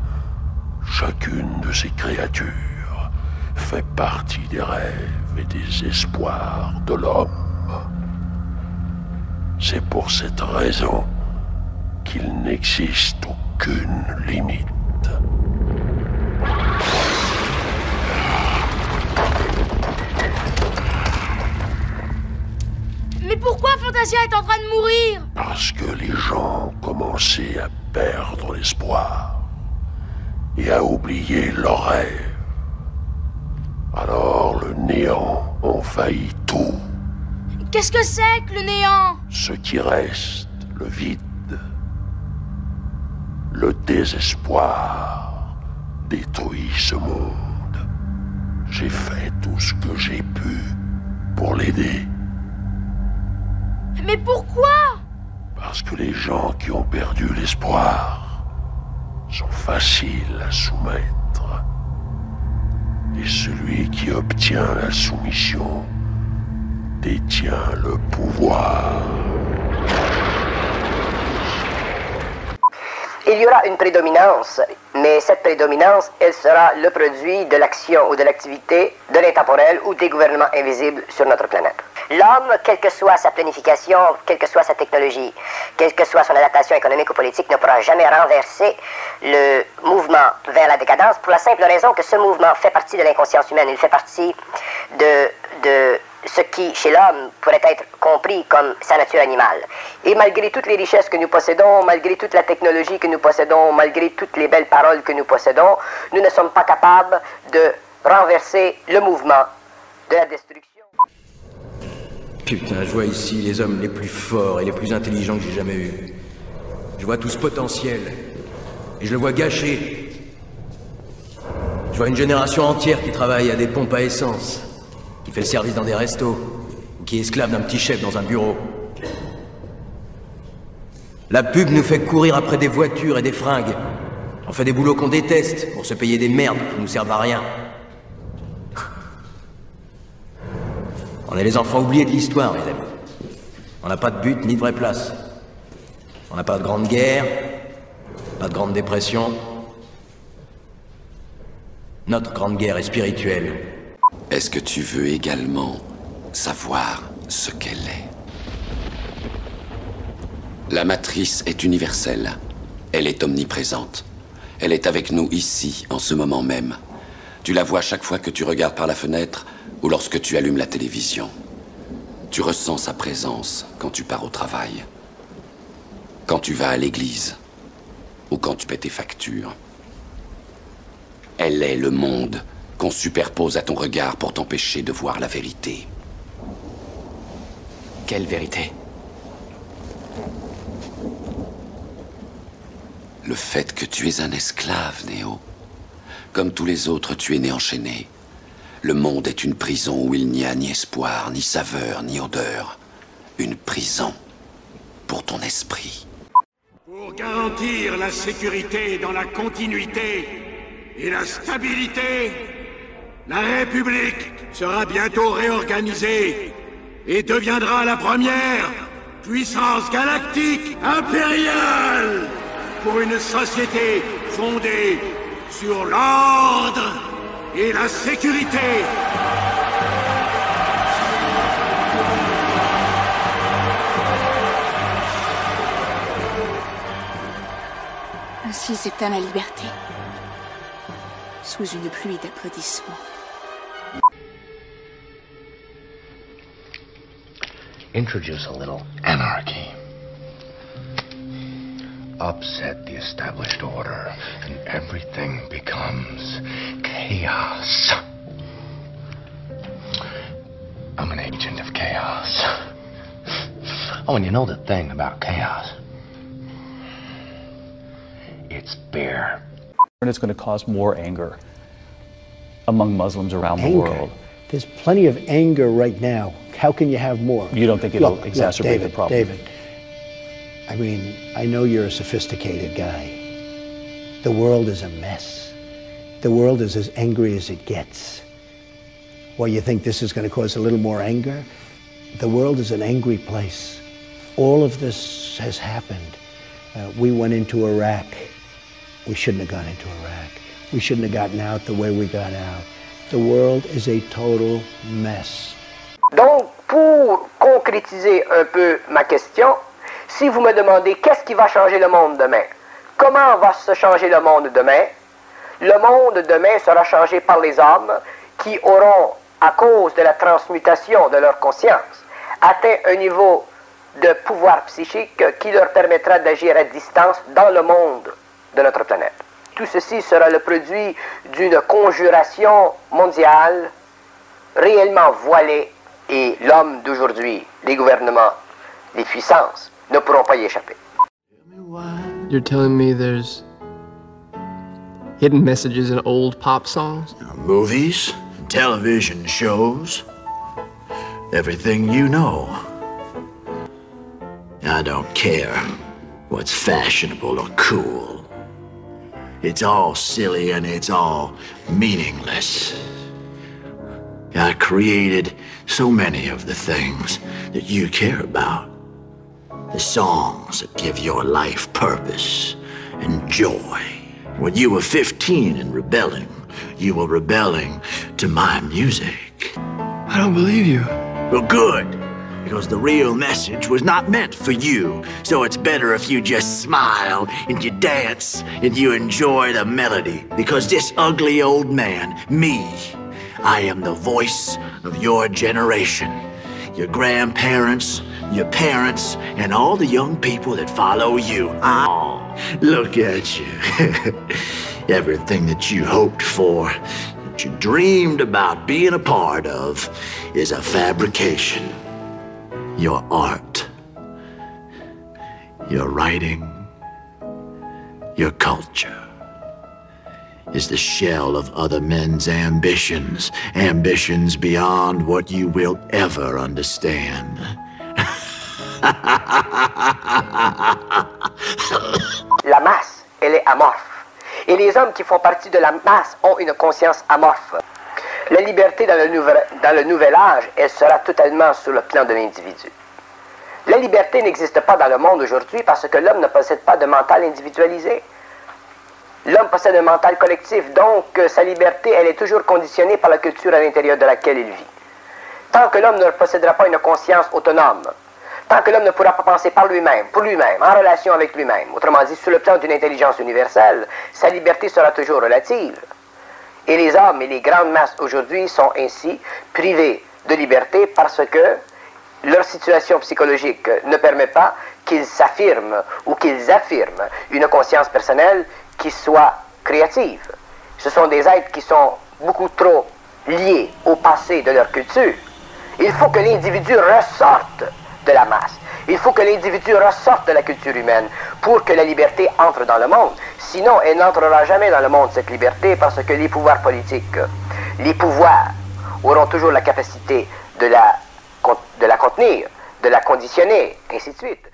Speaker 11: chacune de ces créatures fait partie des rêves et des espoirs de l'homme. C'est pour cette raison qu'il n'existe aucune limite.
Speaker 10: Mais pourquoi Fantasia est en train de mourir
Speaker 11: Parce que les gens ont commencé à perdre l'espoir et à oublier leurs rêves. Alors le néant envahit tout.
Speaker 10: Qu'est-ce que c'est que le néant
Speaker 11: Ce qui reste, le vide, le désespoir détruit ce monde. J'ai fait tout ce que j'ai pu pour l'aider.
Speaker 10: Mais pourquoi?
Speaker 11: Parce que les gens qui ont perdu l'espoir sont faciles à soumettre. Et celui qui obtient la soumission détient le pouvoir.
Speaker 6: Il y aura une prédominance, mais cette prédominance, elle sera le produit de l'action ou de l'activité de l'intemporel ou des gouvernements invisibles sur notre planète. L'homme, quelle que soit sa planification, quelle que soit sa technologie, quelle que soit son adaptation économique ou politique, ne pourra jamais renverser le mouvement vers la décadence pour la simple raison que ce mouvement fait partie de l'inconscience humaine, il fait partie de, de ce qui, chez l'homme, pourrait être compris comme sa nature animale. Et malgré toutes les richesses que nous possédons, malgré toute la technologie que nous possédons, malgré toutes les belles paroles que nous possédons, nous ne sommes pas capables de renverser le mouvement de la destruction.
Speaker 12: Putain, je vois ici les hommes les plus forts et les plus intelligents que j'ai jamais eus. Je vois tout ce potentiel. Et je le vois gâché. Je vois une génération entière qui travaille à des pompes à essence, qui fait le service dans des restos, ou qui est esclave d'un petit chef dans un bureau. La pub nous fait courir après des voitures et des fringues. On fait des boulots qu'on déteste pour se payer des merdes qui nous servent à rien. On est les enfants oubliés de l'histoire, mes amis. On n'a pas de but ni de vraie place. On n'a pas de grande guerre, pas de grande dépression. Notre grande guerre est spirituelle.
Speaker 13: Est-ce que tu veux également savoir ce qu'elle est? La matrice est universelle. Elle est omniprésente. Elle est avec nous ici, en ce moment même. Tu la vois chaque fois que tu regardes par la fenêtre ou lorsque tu allumes la télévision. Tu ressens sa présence quand tu pars au travail, quand tu vas à l'église ou quand tu paies tes factures. Elle est le monde qu'on superpose à ton regard pour t'empêcher de voir la vérité.
Speaker 14: Quelle vérité?
Speaker 13: Le fait que tu es un esclave, Néo. Comme tous les autres, tu es né enchaîné. Le monde est une prison où il n'y a ni espoir, ni saveur, ni odeur. Une prison pour ton esprit.
Speaker 15: Pour garantir la sécurité dans la continuité et la stabilité, la République sera bientôt réorganisée et deviendra la première puissance galactique impériale pour une société fondée sur l'ordre et la sécurité.
Speaker 16: Ainsi qu'ils éteignent la liberté sous une pluie d'applaudissements.
Speaker 11: Introduce a little anarchy. Upset the established order, and everything becomes chaos. I'm an agent of chaos. Oh, and you know the thing about chaos? It's bare.
Speaker 17: And it's going to cause more anger among Muslims around the world.
Speaker 18: There's plenty of anger right now. How can you have more?
Speaker 17: You don't think it'll
Speaker 18: Look,
Speaker 17: exacerbate
Speaker 18: look, David,
Speaker 17: the problem?
Speaker 18: David, I mean, I know you're a sophisticated guy. The world is a mess. The world is as angry as it gets. Well, you think this is going to cause a little more anger? The world is an angry place. All of this has happened. Uh, we went into Iraq. We shouldn't have gone into Iraq. We shouldn't have gotten out the way we got out. The world is a total mess.
Speaker 6: Donc, pour concrétiser un peu ma question, si vous me demandez qu'est-ce qui va changer le monde demain, comment va se changer le monde demain, le monde demain sera changé par les hommes qui auront, à cause de la transmutation de leur conscience, atteint un niveau de pouvoir psychique qui leur permettra d'agir à distance dans le monde de notre planète. Tout ceci sera le produit d'une conjuration mondiale réellement voilée et l'homme d'aujourd'hui, les gouvernements, les puissances, ne pourront pas.
Speaker 19: You're telling me there's hidden messages in old pop songs?
Speaker 20: Movies, television shows, everything you know. I don't care what's fashionable or cool. It's all silly and it's all meaningless. I created so many of the things that you care about. The songs that give your life purpose and joy. When you were 15 and rebelling, you were rebelling to my music.
Speaker 19: I don't believe you.
Speaker 20: Well, good. Because the real message was not meant for you. So it's better if you just smile and you dance and you enjoy the melody. Because this ugly old man, me, I am the voice of your generation. Your grandparents, your parents, and all the young people that follow you. Oh, look at you. (laughs) Everything that you hoped for, that you dreamed about being a part of, is a fabrication. Your art, your writing, your culture is the shell of other men's ambitions, ambitions beyond what you will ever understand.
Speaker 6: La masse, elle est amorphe. Et les hommes qui font partie de la masse ont une conscience amorphe. La liberté dans le, nouvel, âge, elle sera totalement sur le plan de l'individu. La liberté n'existe pas dans le monde aujourd'hui parce que l'homme ne possède pas de mental individualisé. L'homme possède un mental collectif, donc euh, sa liberté, elle est toujours conditionnée par la culture à l'intérieur de laquelle il vit. Tant que l'homme ne possédera pas une conscience autonome, tant que l'homme ne pourra pas penser par lui-même, pour lui-même, en relation avec lui-même, autrement dit, sur le plan d'une intelligence universelle, sa liberté sera toujours relative. Et les hommes et les grandes masses aujourd'hui sont ainsi privés de liberté parce que leur situation psychologique ne permet pas qu'ils s'affirment ou qu'ils affirment une conscience personnelle qui soit créative. Ce sont des êtres qui sont beaucoup trop liés au passé de leur culture. Il faut que l'individu ressorte de la masse. Il faut que l'individu ressorte de la culture humaine pour que la liberté entre dans le monde. Sinon, elle n'entrera jamais dans le monde, cette liberté, parce que les pouvoirs politiques, les pouvoirs auront toujours la capacité de la, de la contenir, de la conditionner, ainsi de suite.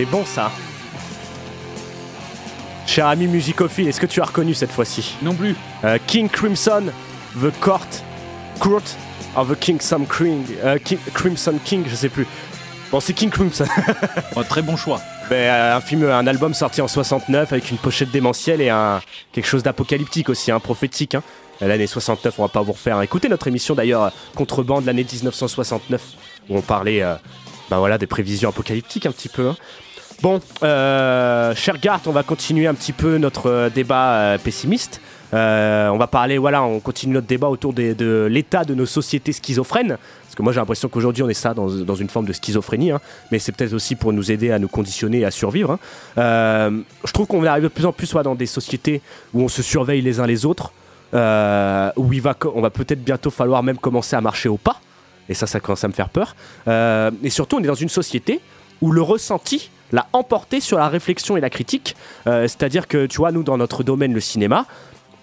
Speaker 1: C'est bon ça. Cher ami musicophile, est-ce que tu as reconnu cette fois-ci?
Speaker 2: Non plus.
Speaker 1: Euh, King Crimson, The Court, Court of the King Some King, euh, King- Crimson King, je sais plus. Bon, c'est King Crimson. (laughs)
Speaker 2: Oh, très bon choix.
Speaker 1: Ben, euh, un film, un album sorti en 69 avec une pochette démentielle et un quelque chose d'apocalyptique aussi, un prophétique. Hein. L'année 69, on va pas vous refaire. Écoutez notre émission d'ailleurs Contrebande l'année 1969 où on parlait, ben voilà, des prévisions apocalyptiques un petit peu. hein. Bon, euh, cher Gart, on va continuer un petit peu notre euh, débat euh, pessimiste. On va parler, voilà, on continue notre débat autour de l'état de nos sociétés schizophrènes. Parce que moi j'ai l'impression qu'aujourd'hui on est ça dans, une forme de schizophrénie, hein. mais c'est peut-être aussi pour nous aider à nous conditionner et à survivre. hein. Je trouve qu'on arrive de plus en plus dans des sociétés où on se surveille les uns les autres, où il va, on va peut-être bientôt falloir même commencer à marcher au pas. Et ça, ça commence à me faire peur. Et surtout, on est dans une société où le ressenti l'a emporté sur la réflexion et la critique. Euh, C'est-à-dire que, tu vois, nous, dans notre domaine, le cinéma,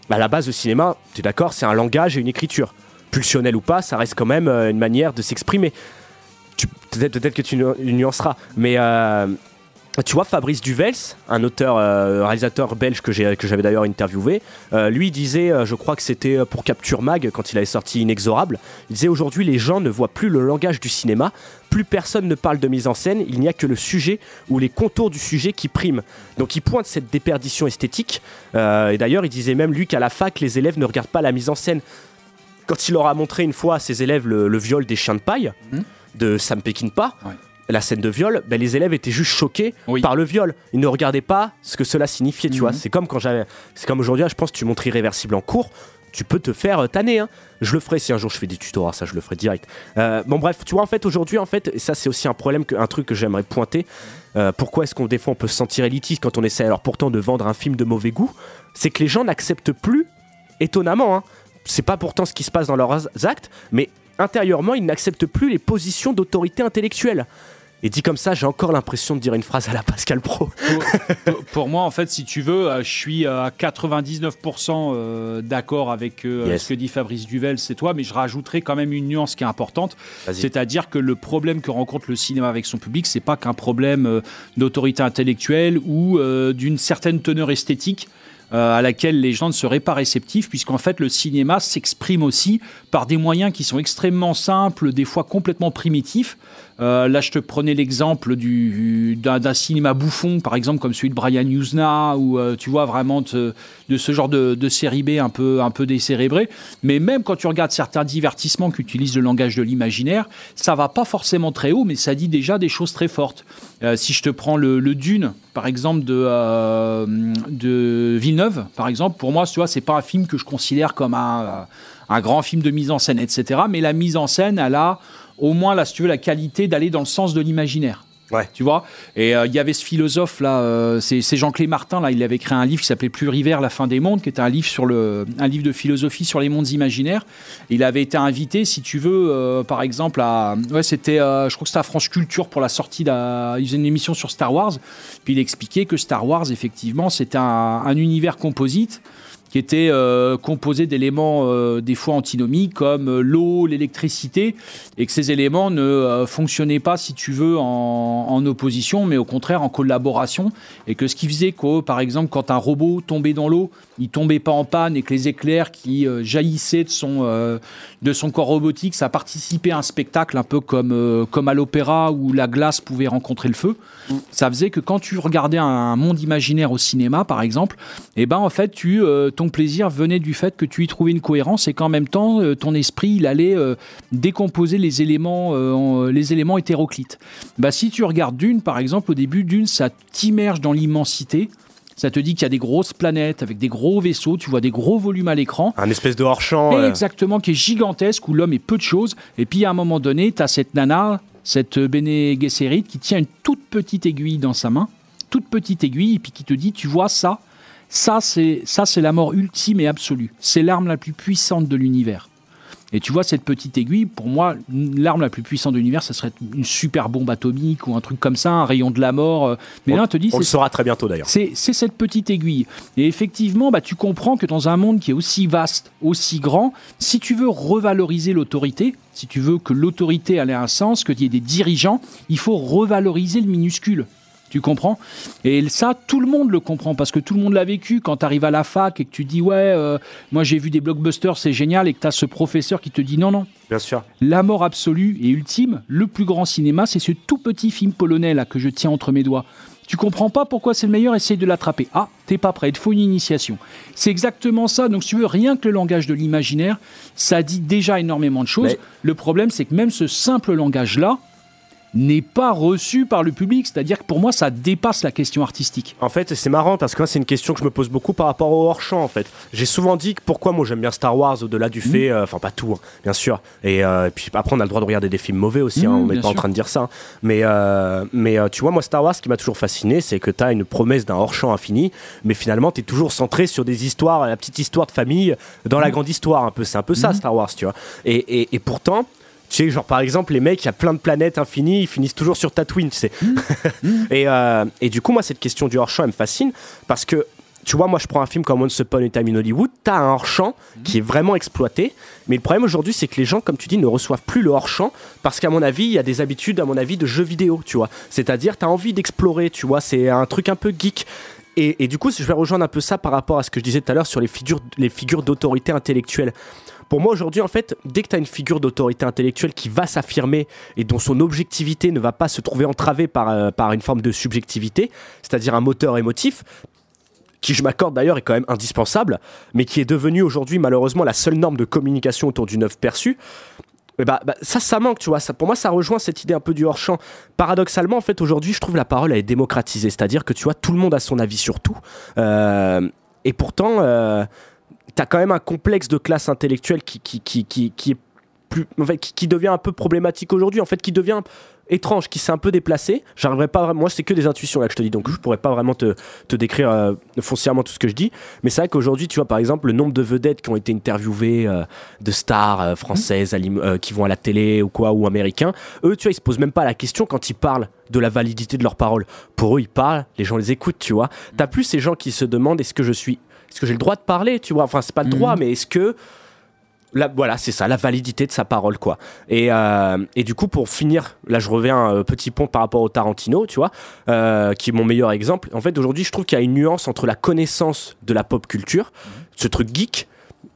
Speaker 1: à la base, le cinéma, tu es d'accord, c'est un langage et une écriture. Pulsionnel ou pas, ça reste quand même euh, une manière de s'exprimer. Peut-être que tu nu- nuanceras, mais euh, tu vois, Fabrice Duvels, un auteur, euh, réalisateur belge que j'ai- que j'avais d'ailleurs interviewé, euh, lui disait, euh, je crois que c'était pour Capture Mag, quand il avait sorti Inexorable, il disait aujourd'hui les gens ne voient plus le langage du cinéma, plus personne ne parle de mise en scène, il n'y a que le sujet ou les contours du sujet qui priment. Donc il pointe cette déperdition esthétique, et d'ailleurs il disait même lui qu'à la fac, les élèves ne regardent pas la mise en scène. Quand il leur a montré une fois à ses élèves le, le viol des chiens de paille de Sam Peckinpah, la scène de viol, ben, les élèves étaient juste choqués par le viol. Ils ne regardaient pas ce que cela signifiait, tu vois. C'est comme quand j'avais, c'est comme aujourd'hui, je pense, tu montres irréversible en cours. Tu peux te faire euh, tanner. hein. Je le ferai si un jour je fais des tutorats, ça je le ferai direct. Euh, bon bref, tu vois en fait aujourd'hui en fait, et ça c'est aussi un problème, que, un truc que j'aimerais pointer. Euh, pourquoi est-ce qu'on des fois on peut se sentir élitiste quand on essaie alors pourtant de vendre un film de mauvais goût? C'est que les gens n'acceptent plus, étonnamment, hein, c'est pas pourtant ce qui se passe dans leurs actes, mais intérieurement, ils n'acceptent plus les positions d'autorité intellectuelle. Et dit comme ça, j'ai encore l'impression de dire une phrase à la Pascal Pro.
Speaker 2: pour, pour moi, en fait, si tu veux, euh, je suis à 99% euh, d'accord avec euh,
Speaker 1: Yes.
Speaker 2: ce que dit Fabrice Duvel, c'est toi, mais je rajouterai quand même une nuance qui est importante. C'est-à-dire que le problème que rencontre le cinéma avec son public, c'est pas qu'un problème d'autorité intellectuelle ou d'une certaine teneur esthétique. euh, à laquelle les gens ne seraient pas réceptifs, puisqu'en fait le cinéma s'exprime aussi par des moyens qui sont extrêmement simples, des fois complètement primitifs. Euh, là, je te prenais l'exemple du- d'un cinéma bouffon, par exemple, comme celui de Brian Usna, ou euh, tu vois vraiment de, ce genre de, de série B un peu, un peu décérébré. Mais même quand tu regardes certains divertissements qui utilisent le langage de l'imaginaire, ça va pas forcément très haut, mais ça dit déjà des choses très fortes. Euh, si je te prends le, le Dune, par exemple, de, de Villeneuve, par exemple, pour moi, tu vois, c'est pas un film que je considère comme un, un grand film de mise en scène, etc. Mais la mise en scène, elle a au moins, là, si tu veux, la qualité d'aller dans le sens de l'imaginaire.
Speaker 1: Ouais.
Speaker 2: Tu vois? Et euh, il y avait ce philosophe là, euh, c'est Jean-Clé Martin là, il avait écrit un livre qui s'appelait Plus River, la fin des mondes, qui était un livre sur le, un livre de philosophie sur les mondes imaginaires. Il avait été invité, si tu veux, euh, par exemple à, ouais, c'était, je crois que c'était à France Culture pour la sortie d'un, il faisait une émission sur Star Wars. Puis il expliquait que Star Wars, effectivement, c'était un, un univers composite qui était euh, composé d'éléments euh, des fois antinomiques comme euh, l'eau, l'électricité, et que ces éléments ne euh, fonctionnaient pas, si tu veux, en, opposition, mais au contraire en collaboration, et que ce qui faisait que, par exemple, quand un robot tombait dans l'eau, il tombait pas en panne, et que les éclairs qui jaillissaient de son, de son corps robotique, ça participait à un spectacle un peu comme, comme à l'opéra où la glace pouvait rencontrer le feu. Ça faisait que quand tu regardais un monde imaginaire au cinéma, par exemple, et ben en fait, tu, ton plaisir venait du fait que tu y trouvais une cohérence et qu'en même temps, euh, ton esprit, il allait euh, décomposer les éléments, euh, en- les éléments hétéroclites. Bah, si tu regardes Dune, par exemple, au début, Dune, ça t'immerge dans l'immensité. Ça te dit qu'il y a des grosses planètes avec des gros vaisseaux, tu vois des gros volumes à l'écran.
Speaker 1: Un espèce de hors-champ. euh,
Speaker 2: Exactement, qui est gigantesque, où l'homme est peu de choses. Et puis à un moment donné, tu as cette nana, cette Bene Gesserit, qui tient une toute petite aiguille dans sa main, toute petite aiguille, et puis qui te dit, tu vois ça, ça c'est ça c'est la mort ultime et absolue. C'est l'arme la plus puissante de l'univers. Et tu vois, cette petite aiguille, pour moi, l'arme la plus puissante de l'univers, ça serait une super bombe atomique ou un truc comme ça, un rayon de la mort. euh. Mais
Speaker 1: on,
Speaker 2: là, on te dit,
Speaker 1: on le saura très bientôt d'ailleurs.
Speaker 2: c'est c'est cette petite aiguille. Et effectivement, bah, tu comprends que dans un monde qui est aussi vaste, aussi grand, si tu veux revaloriser l'autorité, si tu veux que l'autorité ait un sens, qu'il y ait des dirigeants, il faut revaloriser le minuscule. Tu comprends? Et ça, tout le monde le comprend parce que tout le monde l'a vécu quand tu arrives à la fac et que tu dis ouais, euh, moi j'ai vu des blockbusters, c'est génial, et que tu as ce professeur qui te dit non, non.
Speaker 1: Bien sûr.
Speaker 2: La mort absolue et ultime, le plus grand cinéma, c'est ce tout petit film polonais là que je tiens entre mes doigts. Tu comprends pas pourquoi c'est le meilleur, essaye de l'attraper. Ah, t'es pas prêt, il te faut une initiation. C'est exactement ça. Donc, si tu veux, rien que le langage de l'imaginaire, ça dit déjà énormément de choses. Le problème, c'est que même ce simple langage-là, n'est pas reçu par le public. C'est-à-dire que pour moi, ça dépasse la question artistique.
Speaker 1: En fait, c'est marrant parce que c'est une question que je me pose beaucoup par rapport au hors-champ. En fait, j'ai souvent dit que pourquoi moi j'aime bien Star Wars au-delà du fait, euh, enfin pas tout, hein, bien sûr. Et, euh, puis après, on a le droit de regarder des films mauvais aussi. hein,
Speaker 2: Mmh,
Speaker 1: on n'est pas en train de dire ça. Mais euh, mais tu vois, moi Star Wars, ce qui m'a toujours fasciné, c'est que tu as une promesse d'un hors-champ infini, mais finalement, tu es toujours centré sur des histoires, la petite histoire de famille dans
Speaker 2: Mmh.
Speaker 1: la grande histoire. Un peu, c'est un peu ça Star Wars, tu vois. Et, et, et pourtant. Tu sais, genre par exemple, les mecs, il y a plein de planètes infinies, ils finissent toujours sur Tatooine, tu sais. (laughs) et, euh, et du coup, moi, cette question du hors-champ, elle me fascine parce que, tu vois, moi, je prends un film comme Once Upon a Time in Hollywood, t'as un hors-champ qui est vraiment exploité. Mais le problème aujourd'hui, c'est que les gens, comme tu dis, ne reçoivent plus le hors-champ parce qu'à mon avis, il y a des habitudes, à mon avis, de jeux vidéo, tu vois. C'est-à-dire, t'as envie d'explorer, tu vois, c'est un truc un peu geek. Et, et du coup, je vais rejoindre un peu ça par rapport à ce que je disais tout à l'heure sur les figures, les figures d'autorité intellectuelle. Pour moi, aujourd'hui, en fait, dès que tu as une figure d'autorité intellectuelle qui va s'affirmer et dont son objectivité ne va pas se trouver entravée par, euh, par une forme de subjectivité, c'est-à-dire un moteur émotif, qui je m'accorde d'ailleurs est quand même indispensable, mais qui est devenu aujourd'hui malheureusement la seule norme de communication autour du neuf perçu. Et bah, bah, ça, ça manque, tu vois. Ça, pour moi, ça rejoint cette idée un peu du hors-champ. Paradoxalement, en fait, aujourd'hui, je trouve la parole, elle est démocratisée. C'est-à-dire que, tu vois, tout le monde a son avis sur tout. Euh, et pourtant, euh, tu as quand même un complexe de classe intellectuelle qui, qui, qui, qui, qui est plus, en fait, qui, qui devient un peu problématique aujourd'hui, en fait, qui devient étrange, qui s'est un peu déplacé. J'arriverai pas vraiment, moi c'est que des intuitions là que je te dis, donc je pourrais pas vraiment te, te décrire euh, foncièrement tout ce que je dis. Mais c'est vrai qu'aujourd'hui, tu vois, par exemple, le nombre de vedettes qui ont été interviewées, euh, de stars euh, françaises euh, qui vont à la télé ou quoi, ou américains, eux, tu vois, ils se posent même pas la question quand ils parlent de la validité de leurs paroles. Pour eux, ils parlent, les gens les écoutent, tu vois. T'as plus ces gens qui se demandent est-ce que je suis, est-ce que j'ai le droit de parler, tu vois? Enfin, c'est pas le droit, mais est-ce que la- voilà, c'est ça, la validité de sa parole, quoi. Et, euh, et du coup, pour finir, là, je reviens un petit pont par rapport au Tarantino, tu vois, euh, qui est mon meilleur exemple. En fait, aujourd'hui, je trouve qu'il y a une nuance entre la connaissance de la pop culture, ce truc geek,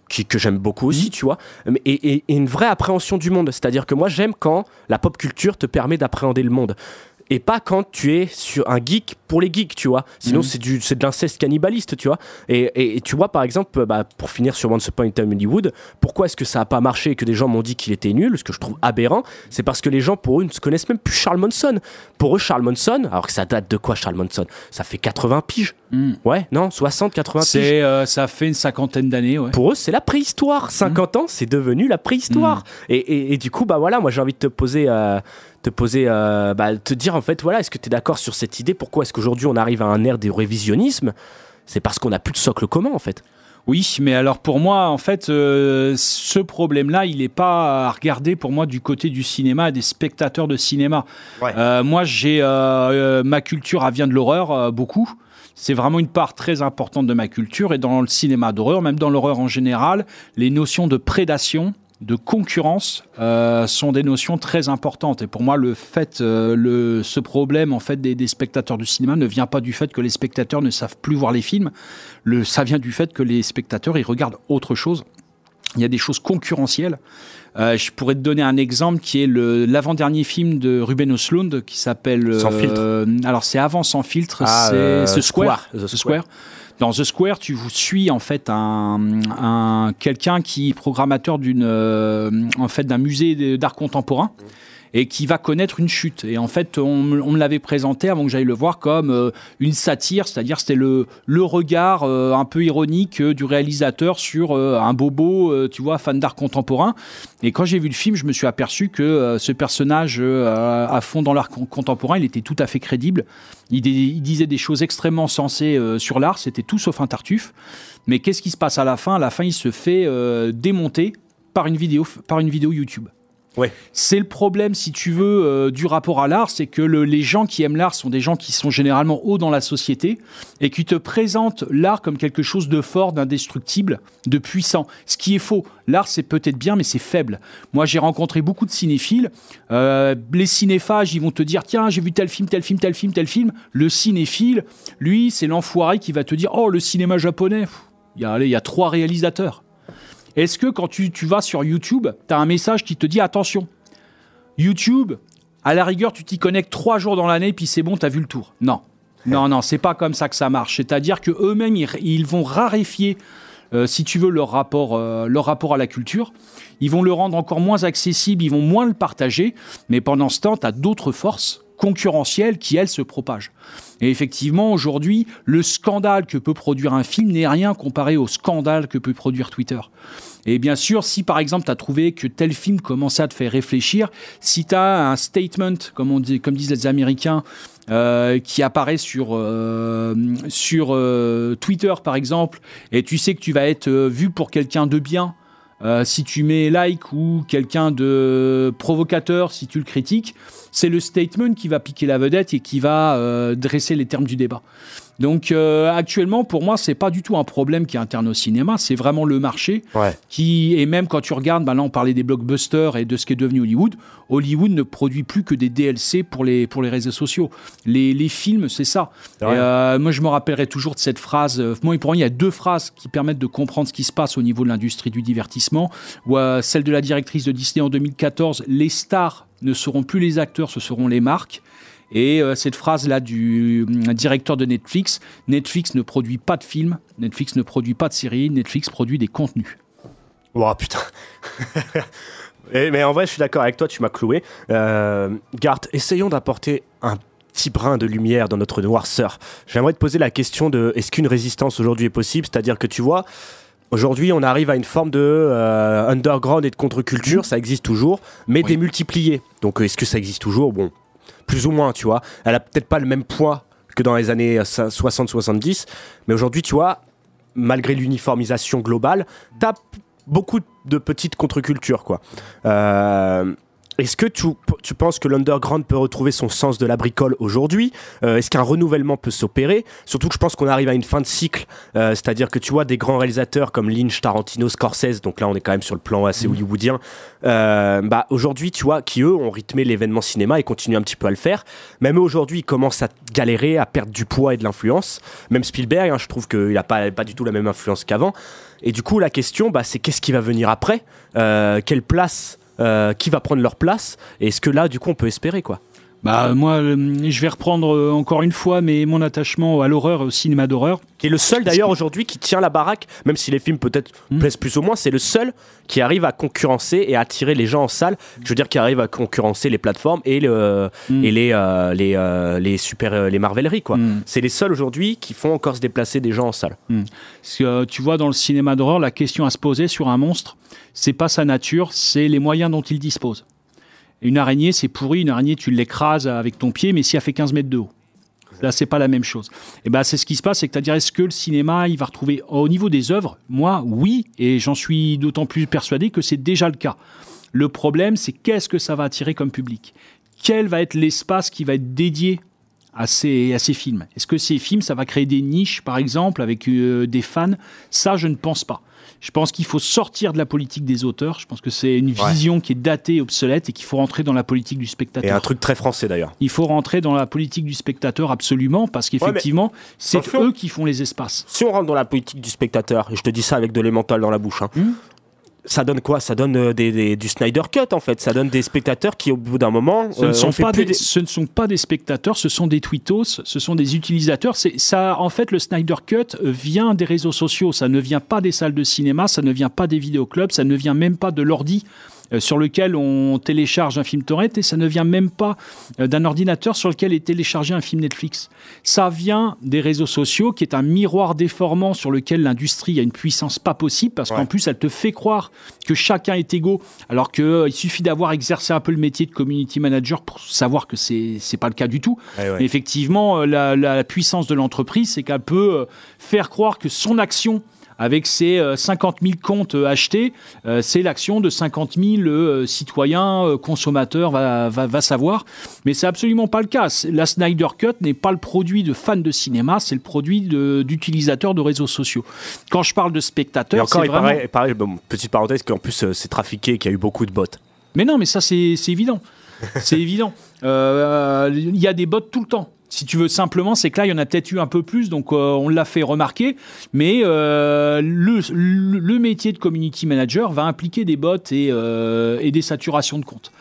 Speaker 1: qui, que j'aime beaucoup aussi, tu vois, et- et une vraie appréhension du monde. C'est-à-dire que moi, j'aime quand la pop culture te permet d'appréhender le monde. Et pas quand tu es sur un geek pour les geeks, tu vois. Sinon,
Speaker 2: Mhm.
Speaker 1: c'est du c'est de l'inceste cannibaliste, tu vois. Et, et- et tu vois, par exemple, bah, pour finir sur Once Upon a Time Hollywood, pourquoi est-ce que ça a pas marché et que des gens m'ont dit qu'il était nul, ce que je trouve aberrant, c'est parce que les gens, pour eux, ne se connaissent même plus Charles Manson. Pour eux, Charles Manson, alors que ça date de quoi, Charles Manson? Ça fait 80 piges. Ouais, non, 60, 80 piges.
Speaker 2: C'est, euh, ça fait une cinquantaine d'années, ouais.
Speaker 1: Pour eux, c'est la préhistoire. 50 ans, c'est devenu la préhistoire. Et, et- et du coup, bah voilà, moi j'ai envie de te poser, euh, te poser, euh, bah, te dire en fait, voilà, est-ce que tu es d'accord sur cette idée? Pourquoi est-ce qu'aujourd'hui on arrive à un ère de révisionnisme C'est parce qu'on n'a plus de socle commun en fait.
Speaker 2: Oui, mais alors pour moi, en fait, euh, ce problème-là, il n'est pas à regarder pour moi du côté du cinéma et des spectateurs de cinéma. Euh, moi, j'ai euh, euh, ma culture, elle vient de l'horreur euh, beaucoup. C'est vraiment une part très importante de ma culture et dans le cinéma d'horreur, même dans l'horreur en général, les notions de prédation, de concurrence euh, sont des notions très importantes. Et pour moi, le fait, euh, le, ce problème en fait des, des spectateurs du cinéma ne vient pas du fait que les spectateurs ne savent plus voir les films. Le, ça vient du fait que les spectateurs ils regardent autre chose. Il y a des choses concurrentielles. Euh, je pourrais te donner un exemple qui est le- l'avant-dernier film de Ruben Östlund qui s'appelle.
Speaker 1: Sans filtre.
Speaker 2: alors c'est avant sans filtre,
Speaker 1: Ah,
Speaker 2: c'est The Square.
Speaker 1: Square, The
Speaker 2: The
Speaker 1: Square.
Speaker 2: Dans The Square, tu suis en fait un, un quelqu'un qui est programmateur d'une euh, en fait d'un musée d'art contemporain et qui va connaître une chute. Et en fait, on, me- l'avait présenté avant que j'aille le voir comme euh, une satire, c'est-à-dire c'était le, regard euh, un peu ironique euh, du réalisateur sur un bobo, tu vois, fan d'art contemporain. Et quand j'ai vu le film, je me suis aperçu que ce personnage à fond dans l'art con- contemporain, il était tout à fait crédible. Il, il disait des choses extrêmement sensées sur l'art, c'était tout sauf un tartuffe. Mais qu'est-ce qui se passe à la fin? À la fin, il se fait démonter par une vidéo, par une vidéo YouTube. C'est le problème, si tu veux, euh, du rapport à l'art, c'est que le- les gens qui aiment l'art sont des gens qui sont généralement hauts dans la société et qui te présentent l'art comme quelque chose de fort, d'indestructible, de puissant. Ce qui est faux. L'art, c'est peut-être bien, mais c'est faible. Moi, j'ai rencontré beaucoup de cinéphiles. Euh, les cinéphages, ils vont te dire tiens, j'ai vu tel film, tel film, tel film, tel film. Le cinéphile, lui, c'est l'enfoiré qui va te dire oh, le cinéma japonais, il y a, allez, il y a trois réalisateurs. Est-ce que quand tu, vas sur YouTube, tu as un message qui te dit attention, YouTube, à la rigueur, tu t'y connectes trois jours dans l'année, puis c'est bon, tu as vu le tour. Non. Non, non, c'est pas comme ça que ça marche. C'est-à-dire que eux-mêmes, ils, ils vont raréfier, euh, si tu veux, leur rapport, euh, leur rapport à la culture. Ils vont le rendre encore moins accessible, ils vont moins le partager. Mais pendant ce temps, tu as d'autres forces concurrentielles qui, elles, se propagent. Et effectivement, aujourd'hui, le scandale que peut produire un film n'est rien comparé au scandale que peut produire Twitter. Et bien sûr, si par exemple tu as trouvé que tel film commençait à te faire réfléchir, si tu as un statement, comme, on dit, comme disent les Américains, euh, qui apparaît sur, euh, sur euh, Twitter par exemple, et tu sais que tu vas être vu pour quelqu'un de bien, euh, si tu mets like ou quelqu'un de provocateur, si tu le critiques, c'est le statement qui va piquer la vedette et qui va euh, dresser les termes du débat. Donc euh, actuellement, pour moi, c'est pas du tout un problème qui est interne au cinéma, c'est vraiment le marché qui, et même quand tu regardes, bah là on parlait des blockbusters et de ce qui est devenu Hollywood, Hollywood ne produit plus que des DLC pour les, pour les réseaux sociaux. Les, les films, c'est ça. Et, euh, moi, je me rappellerai toujours de cette phrase. euh, Moi, pour moi, il y a deux phrases qui permettent de comprendre ce qui se passe au niveau de l'industrie du divertissement. Ou, euh, celle de la directrice de Disney en 2014, les stars ne seront plus les acteurs, ce seront les marques. Et euh, cette phrase-là du euh, directeur de Netflix, Netflix ne produit pas de films, Netflix ne produit pas de séries, Netflix produit des contenus.
Speaker 1: Oh putain. (laughs) Eh, mais en vrai, je suis d'accord avec toi, tu m'as cloué. Euh, Garth, essayons d'apporter un petit brin de lumière dans notre noirceur. J'aimerais te poser la question de est-ce qu'une résistance aujourd'hui est possible? C'est-à-dire que tu vois, aujourd'hui, on arrive à une forme de euh, underground et de contre-culture, ça existe toujours, mais démultipliée. Donc, euh, est-ce que ça existe toujours? Bon, plus ou moins, tu vois. Elle a peut-être pas le même poids que dans les années euh, 60-70, mais aujourd'hui, tu vois, malgré l'uniformisation globale, t'as beaucoup de petites contre-cultures, quoi. Euh, Est-ce que tu, tu penses que l'underground peut retrouver son sens de la bricole aujourd'hui? Euh, Est-ce qu'un renouvellement peut s'opérer? Surtout que je pense qu'on arrive à une fin de cycle, euh, c'est-à-dire que tu vois des grands réalisateurs comme Lynch, Tarantino, Scorsese, donc là on est quand même sur le plan assez hollywoodien, euh, bah, aujourd'hui tu vois, qui eux ont rythmé l'événement cinéma et continuent un petit peu à le faire. Même aujourd'hui ils commencent à galérer, à perdre du poids et de l'influence. Même Spielberg, hein, je trouve qu'il n'a pas, pas du tout la même influence qu'avant. Et du coup la question bah, c'est qu'est-ce qui va venir après? Quelle place qui va prendre leur place. Et est-ce que là, du coup, on peut espérer quoi
Speaker 2: Bah moi, euh, je vais reprendre euh, encore une fois mais mon attachement à l'horreur, et au cinéma d'horreur.
Speaker 1: Qui est le seul d'ailleurs aujourd'hui qui tient la baraque, même si les films peut-être
Speaker 2: Hmm.
Speaker 1: plaisent plus ou moins, c'est le seul qui arrive à concurrencer et à attirer les gens en salle. Je veux dire, qui arrive à concurrencer les plateformes et, le,
Speaker 2: Hmm.
Speaker 1: et les, euh, les, euh, les super les marvelleries quoi. C'est les seuls aujourd'hui qui font encore se déplacer des gens en salle.
Speaker 2: Hmm. Parce que, tu vois, dans le cinéma d'horreur, la question à se poser sur un monstre, c'est pas sa nature, c'est les moyens dont il dispose. Une araignée, c'est pourri, une araignée, tu l'écrases avec ton pied, mais si elle fait 15 mètres de haut. Là, c'est pas la même chose. Et ben, c'est ce qui se passe, c'est que tu dire est-ce que le cinéma, il va retrouver au niveau des œuvres Moi, oui, et j'en suis d'autant plus persuadé que c'est déjà le cas. Le problème, c'est qu'est-ce que ça va attirer comme public? Quel va être l'espace qui va être dédié à ces, à ces films? Est-ce que ces films, ça va créer des niches, par exemple, avec euh, des fans? Ça, je ne pense pas. Je pense qu'il faut sortir de la politique des auteurs. Je pense que c'est une
Speaker 1: Ouais.
Speaker 2: vision qui est datée, obsolète, et qu'il faut rentrer dans la politique du spectateur.
Speaker 1: Et un truc très français d'ailleurs.
Speaker 2: Il faut rentrer dans la politique du spectateur absolument, parce qu'effectivement, c'est eux qui font les espaces.
Speaker 1: Si on rentre dans la politique du spectateur, et je te dis ça avec de l'émental dans la bouche, hein,
Speaker 2: Hmm.
Speaker 1: Ça donne quoi? Ça donne euh, des, des- du Snyder Cut en fait. Ça donne des spectateurs qui, au bout d'un moment,
Speaker 2: Ce ne,
Speaker 1: euh,
Speaker 2: sont pas des, ce ne sont pas des spectateurs, ce sont des tweetos, ce sont des utilisateurs. C'est ça, en fait, le Snyder Cut vient des réseaux sociaux. Ça ne vient pas des salles de cinéma, ça ne vient pas des vidéoclubs, ça ne vient même pas de l'ordi sur lequel on télécharge un film torrent et ça ne vient même pas euh, d'un ordinateur sur lequel est téléchargé un film Netflix. Ça vient des réseaux sociaux qui est un miroir déformant sur lequel l'industrie a une puissance pas possible parce qu'en plus elle te fait croire que chacun est égaux alors qu'il il suffit d'avoir exercé un peu le métier de community manager pour savoir que c'est c'est pas le cas du tout.
Speaker 1: Ouais, ouais.
Speaker 2: Mais effectivement, euh, la, la puissance de l'entreprise, c'est qu'elle peut euh, faire croire que son action avec ses euh, 50 000 comptes euh, achetés, euh, c'est l'action de 50 000 euh, citoyens, euh, consommateurs, va, va, va savoir. Mais c'est absolument pas le cas. La Snyder Cut n'est pas le produit de fans de cinéma, c'est le produit d'utilisateurs de, réseaux sociaux. Quand je parle de spectateurs, c'est vraiment...
Speaker 1: paraît, il paraît- bon, petite parenthèse, qu'en plus euh, c'est trafiqué, qu'il y a eu beaucoup de bots.
Speaker 2: Mais non, mais ça, c'est évident. C'est (laughs) évident. Euh, Il y a des bots tout le temps. Si tu veux simplement, c'est que là, il y en a peut-être eu un peu plus, donc euh, on l'a fait remarquer. Mais euh, le, le, le métier de community manager va impliquer des bots et, euh, et des saturations de comptes.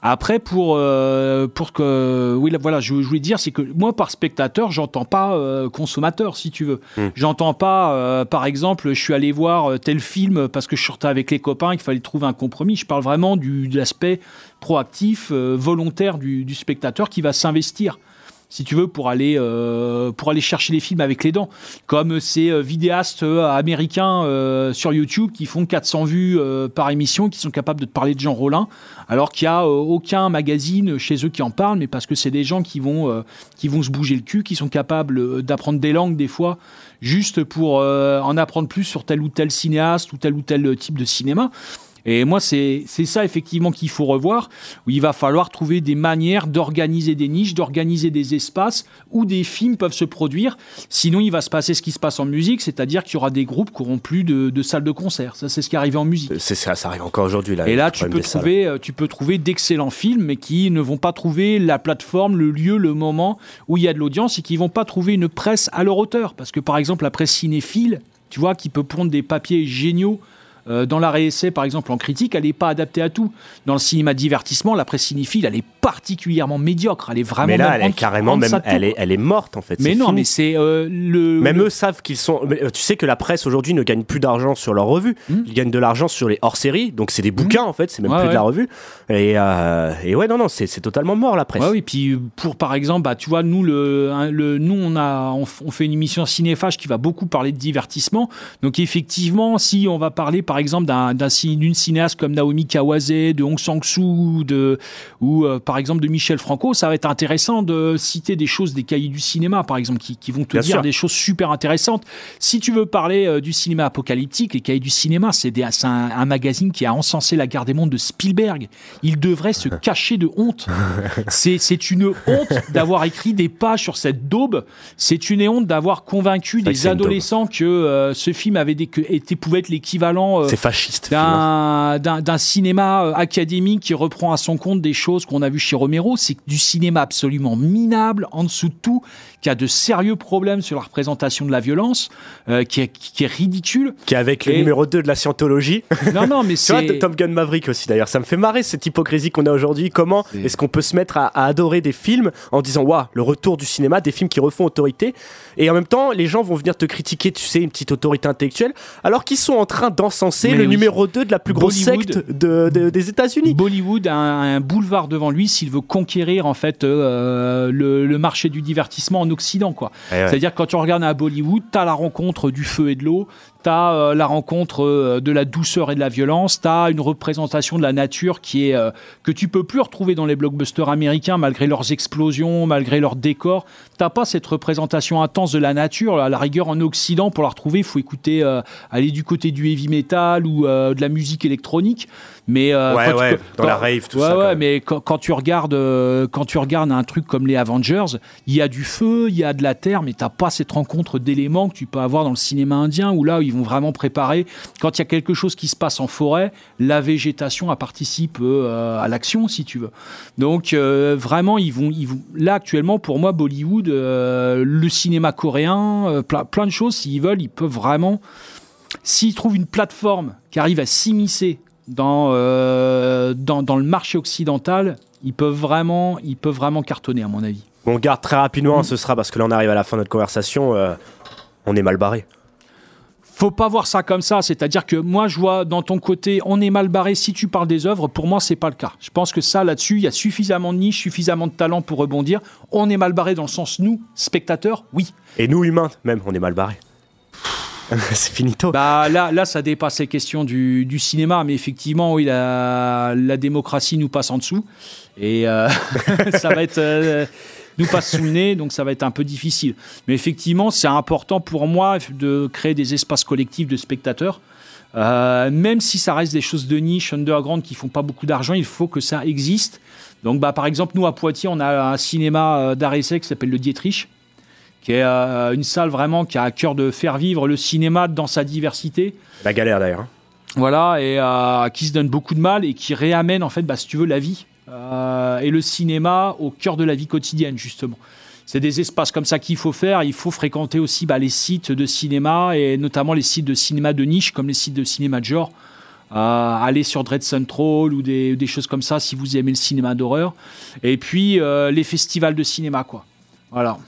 Speaker 2: Après, pour, euh, pour que. Oui, là, voilà, je, je voulais dire, c'est que moi, par spectateur, j'entends pas euh, consommateur, si tu veux.
Speaker 1: Hmm.
Speaker 2: J'entends pas, euh, par exemple, je suis allé voir tel film parce que je sortais avec les copains, qu'il fallait trouver un compromis. Je parle vraiment du, de l'aspect proactif, volontaire du, du spectateur qui va s'investir si tu veux, pour aller, euh, pour aller chercher les films avec les dents. Comme ces euh, vidéastes euh, américains sur YouTube qui font 400 vues par émission, qui sont capables de te parler de Jean Rollin, alors qu'il n'y a aucun magazine chez eux qui en parle, mais parce que c'est des gens qui vont, qui vont se bouger le cul, qui sont capables d'apprendre des langues des fois, juste pour en apprendre plus sur tel ou tel cinéaste ou tel ou tel type de cinéma. Et moi, c'est ça effectivement qu'il faut revoir, où il va falloir trouver des manières d'organiser des niches, d'organiser des espaces où des films peuvent se produire. Sinon, il va se passer ce qui se passe en musique, c'est-à-dire qu'il y aura des groupes qui auront plus de, de salles de concert. Ça, c'est ce qui est arrivé en musique.
Speaker 1: C'est ça, ça arrive encore aujourd'hui. Là,
Speaker 2: Et là, tu peux,
Speaker 1: salles.
Speaker 2: trouver, euh, tu peux trouver d'excellents films, mais qui ne vont pas trouver la plateforme, le lieu, le moment où il y a de l'audience et qui vont pas trouver une presse à leur hauteur. Parce que, par exemple, la presse cinéphile, tu vois, qui peut pondre des papiers géniaux euh, dans la réessai, par exemple, en critique, elle n'est pas adaptée à tout. Dans le cinéma divertissement, la presse cinéphile, elle est particulièrement médiocre. Elle est vraiment.
Speaker 1: mais là, elle est carrément même, elle est,
Speaker 2: quoi.
Speaker 1: elle est morte en fait.
Speaker 2: Mais non,
Speaker 1: fini.
Speaker 2: mais c'est euh, le.
Speaker 1: Même
Speaker 2: le-
Speaker 1: eux savent qu'ils sont. euh, Tu sais que la presse aujourd'hui ne gagne plus d'argent sur leurs revues. Ils gagnent de l'argent sur les hors-séries. Donc c'est des bouquins en fait. C'est même
Speaker 2: Hmm. Ouais,
Speaker 1: plus de la revue. Et, euh, et ouais, non, non, c'est totalement mort la presse.
Speaker 2: Ouais, oui, puis pour par exemple, bah, tu vois, nous, le, hein, le, nous on, a, on, on fait une émission cinéphage qui va beaucoup parler de divertissement. Donc effectivement, si on va parler par exemple d'un, d'un d'une cinéaste comme Naomi Kawase, de Hong Sang-soo, de, ou euh, par exemple de Michel Franco, ça va être intéressant de citer des choses des cahiers du cinéma, par exemple, qui, qui vont te
Speaker 1: Bien
Speaker 2: dire
Speaker 1: sûr.
Speaker 2: des choses super intéressantes. Si tu veux parler euh, du cinéma apocalyptique, les cahiers du cinéma, c'est, des- c'est un, un magazine qui a encensé la guerre des mondes de Spielberg. Il devrait se (laughs) cacher de honte. C'est, c'est une honte d'avoir écrit des pages sur cette daube. C'est une honte d'avoir convaincu des adolescents que euh, ce film avait des, que, était, pouvait être l'équivalent euh,
Speaker 1: C'est fasciste.
Speaker 2: d'un, cinéma euh, académique qui reprend à son compte des choses qu'on a vues chez Romero. C'est du cinéma absolument minable, en dessous de tout, qui a de sérieux problèmes sur la représentation de la violence, euh, qui, est, qui est ridicule.
Speaker 1: Qui est avec le numéro 2 de la scientologie.
Speaker 2: Non, non, mais (laughs)
Speaker 1: Tu vois,
Speaker 2: c'est.
Speaker 1: Top Gun Maverick aussi d'ailleurs. Ça me fait marrer cette hypocrisie qu'on a aujourd'hui. Comment est-ce qu'on peut se mettre à, à adorer des films en disant Waouh, le retour du cinéma, des films qui refont autorité? Et en même temps, les gens vont venir te critiquer, tu sais, une petite autorité intellectuelle, alors qu'ils sont en train d'encenser le
Speaker 2: oui.
Speaker 1: numéro 2 de la plus grosse
Speaker 2: Bollywood.
Speaker 1: secte de- de- des États-Unis.
Speaker 2: Bollywood a un, un boulevard devant lui s'il veut conquérir en fait euh, le, le marché du divertissement en Occident quoi.
Speaker 1: Eh ouais.
Speaker 2: C'est-à-dire que quand tu regardes à Bollywood, tu as la rencontre du feu et de l'eau, tu as la rencontre euh, de la douceur et de la violence, tu as une représentation de la nature qui est euh, que tu peux plus retrouver dans les blockbusters américains malgré leurs explosions, malgré leurs décors. T'as pas cette représentation intense de la nature. À la rigueur en Occident pour la retrouver, il faut écouter euh, aller du côté du heavy metal ou euh, de la musique électronique. Mais euh,
Speaker 1: Ouais,
Speaker 2: tu-
Speaker 1: ouais, dans
Speaker 2: quand-
Speaker 1: la rave, tout
Speaker 2: ouais,
Speaker 1: ça,
Speaker 2: ouais,
Speaker 1: quand
Speaker 2: mais quand, quand tu regardes, euh, quand tu regardes un truc comme les Avengers, il y a du feu, il y a de la terre, mais t'as pas cette rencontre d'éléments que tu peux avoir dans le cinéma indien où là ils vont vraiment préparer. Quand il y a quelque chose qui se passe en forêt, la végétation participe euh, à l'action, si tu veux. Donc euh, vraiment, ils vont, ils vont. Là actuellement, pour moi, Bollywood, euh, le cinéma coréen, plein, plein de choses, s'ils veulent, ils peuvent vraiment s'ils trouvent une plateforme qui arrive à s'immiscer dans, dans, dans le marché occidental, ils peuvent vraiment, ils peuvent vraiment cartonner, à mon avis.
Speaker 1: On garde très rapidement, ce sera parce que là on arrive à la fin de notre conversation. euh, on est mal barré.
Speaker 2: Faut pas voir ça comme ça, c'est-à-dire que moi je vois dans ton côté, on est mal barré si tu parles des œuvres, pour moi c'est pas le cas. Je pense que ça là-dessus, il y a suffisamment de niche, suffisamment de talent pour rebondir. On est mal barré dans le sens nous, spectateurs, oui.
Speaker 1: Et nous humains, même, on est mal barré. (laughs) C'est finito.
Speaker 2: Bah là, là, ça dépasse les questions du, du cinéma, mais effectivement, oui, la, la démocratie nous passe en dessous. Et euh, (laughs) ça va être. euh, nous passe sous le nez, donc ça va être un peu difficile. Mais effectivement, c'est important pour moi de créer des espaces collectifs de spectateurs. Euh, même si ça reste des choses de niche, underground, qui font pas beaucoup d'argent, il faut que ça existe. Donc, bah, par exemple, nous à Poitiers, on a un cinéma euh, d'art essai qui s'appelle le Dietrich, qui est euh, une salle vraiment qui a à cœur de faire vivre le cinéma dans sa diversité.
Speaker 1: La galère d'ailleurs. hein.
Speaker 2: Voilà, et euh, qui se donne beaucoup de mal et qui réamène, en fait, bah, si tu veux, la vie et le cinéma au cœur de la vie quotidienne, justement. C'est des espaces comme ça qu'il faut faire. Il faut fréquenter aussi bah, les sites de cinéma et notamment les sites de cinéma de niche, comme les sites de cinéma de genre. Euh, aller sur Dread Central ou des, des choses comme ça si vous aimez le cinéma d'horreur. Et puis euh, les festivals de cinéma, quoi. Voilà.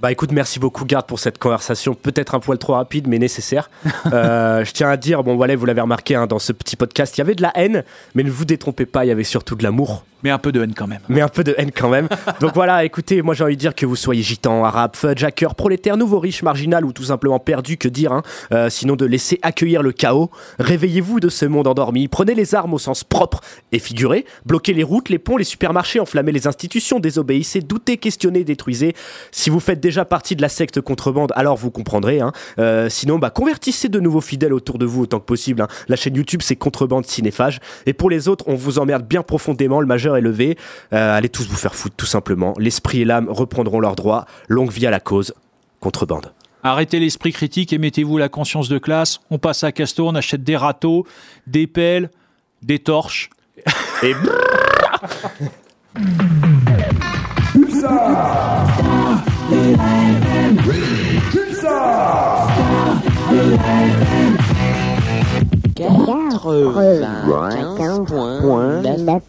Speaker 1: Bah écoute, merci beaucoup Garde pour cette conversation, peut-être un poil trop rapide mais nécessaire. (laughs) Euh, je tiens à dire, bon voilà, vous l'avez remarqué hein, dans ce petit podcast, il y avait de la haine, mais ne vous détrompez pas, il y avait surtout de l'amour.
Speaker 2: Mais un peu de haine quand même.
Speaker 1: Mais un peu de haine quand même. Donc (laughs) voilà, écoutez, moi j'ai envie de dire que vous soyez gitan, arabe, fudge, hacker, prolétaire, nouveau riche, marginal ou tout simplement perdu, que dire, hein, euh, sinon de laisser accueillir le chaos. Réveillez-vous de ce monde endormi, prenez les armes au sens propre et figuré, bloquez les routes, les ponts, les supermarchés, enflammez les institutions, désobéissez, doutez, questionnez, détruisez. Si vous faites déjà partie de la secte contrebande, alors vous comprendrez. Hein. Euh, sinon, bah, convertissez de nouveaux fidèles autour de vous autant que possible. Hein. La chaîne YouTube, c'est Contrebande Cinéphage. Et pour les autres, on vous emmerde bien profondément, le majeur est levé. Euh, allez tous vous faire foutre, tout simplement. L'esprit et l'âme reprendront leurs droits. Longue vie à la cause. Contrebande.
Speaker 2: Arrêtez l'esprit critique et mettez-vous la conscience de classe. On passe à Castor, on achète des râteaux, des pelles, des torches.
Speaker 1: Et (laughs)
Speaker 21: 95.9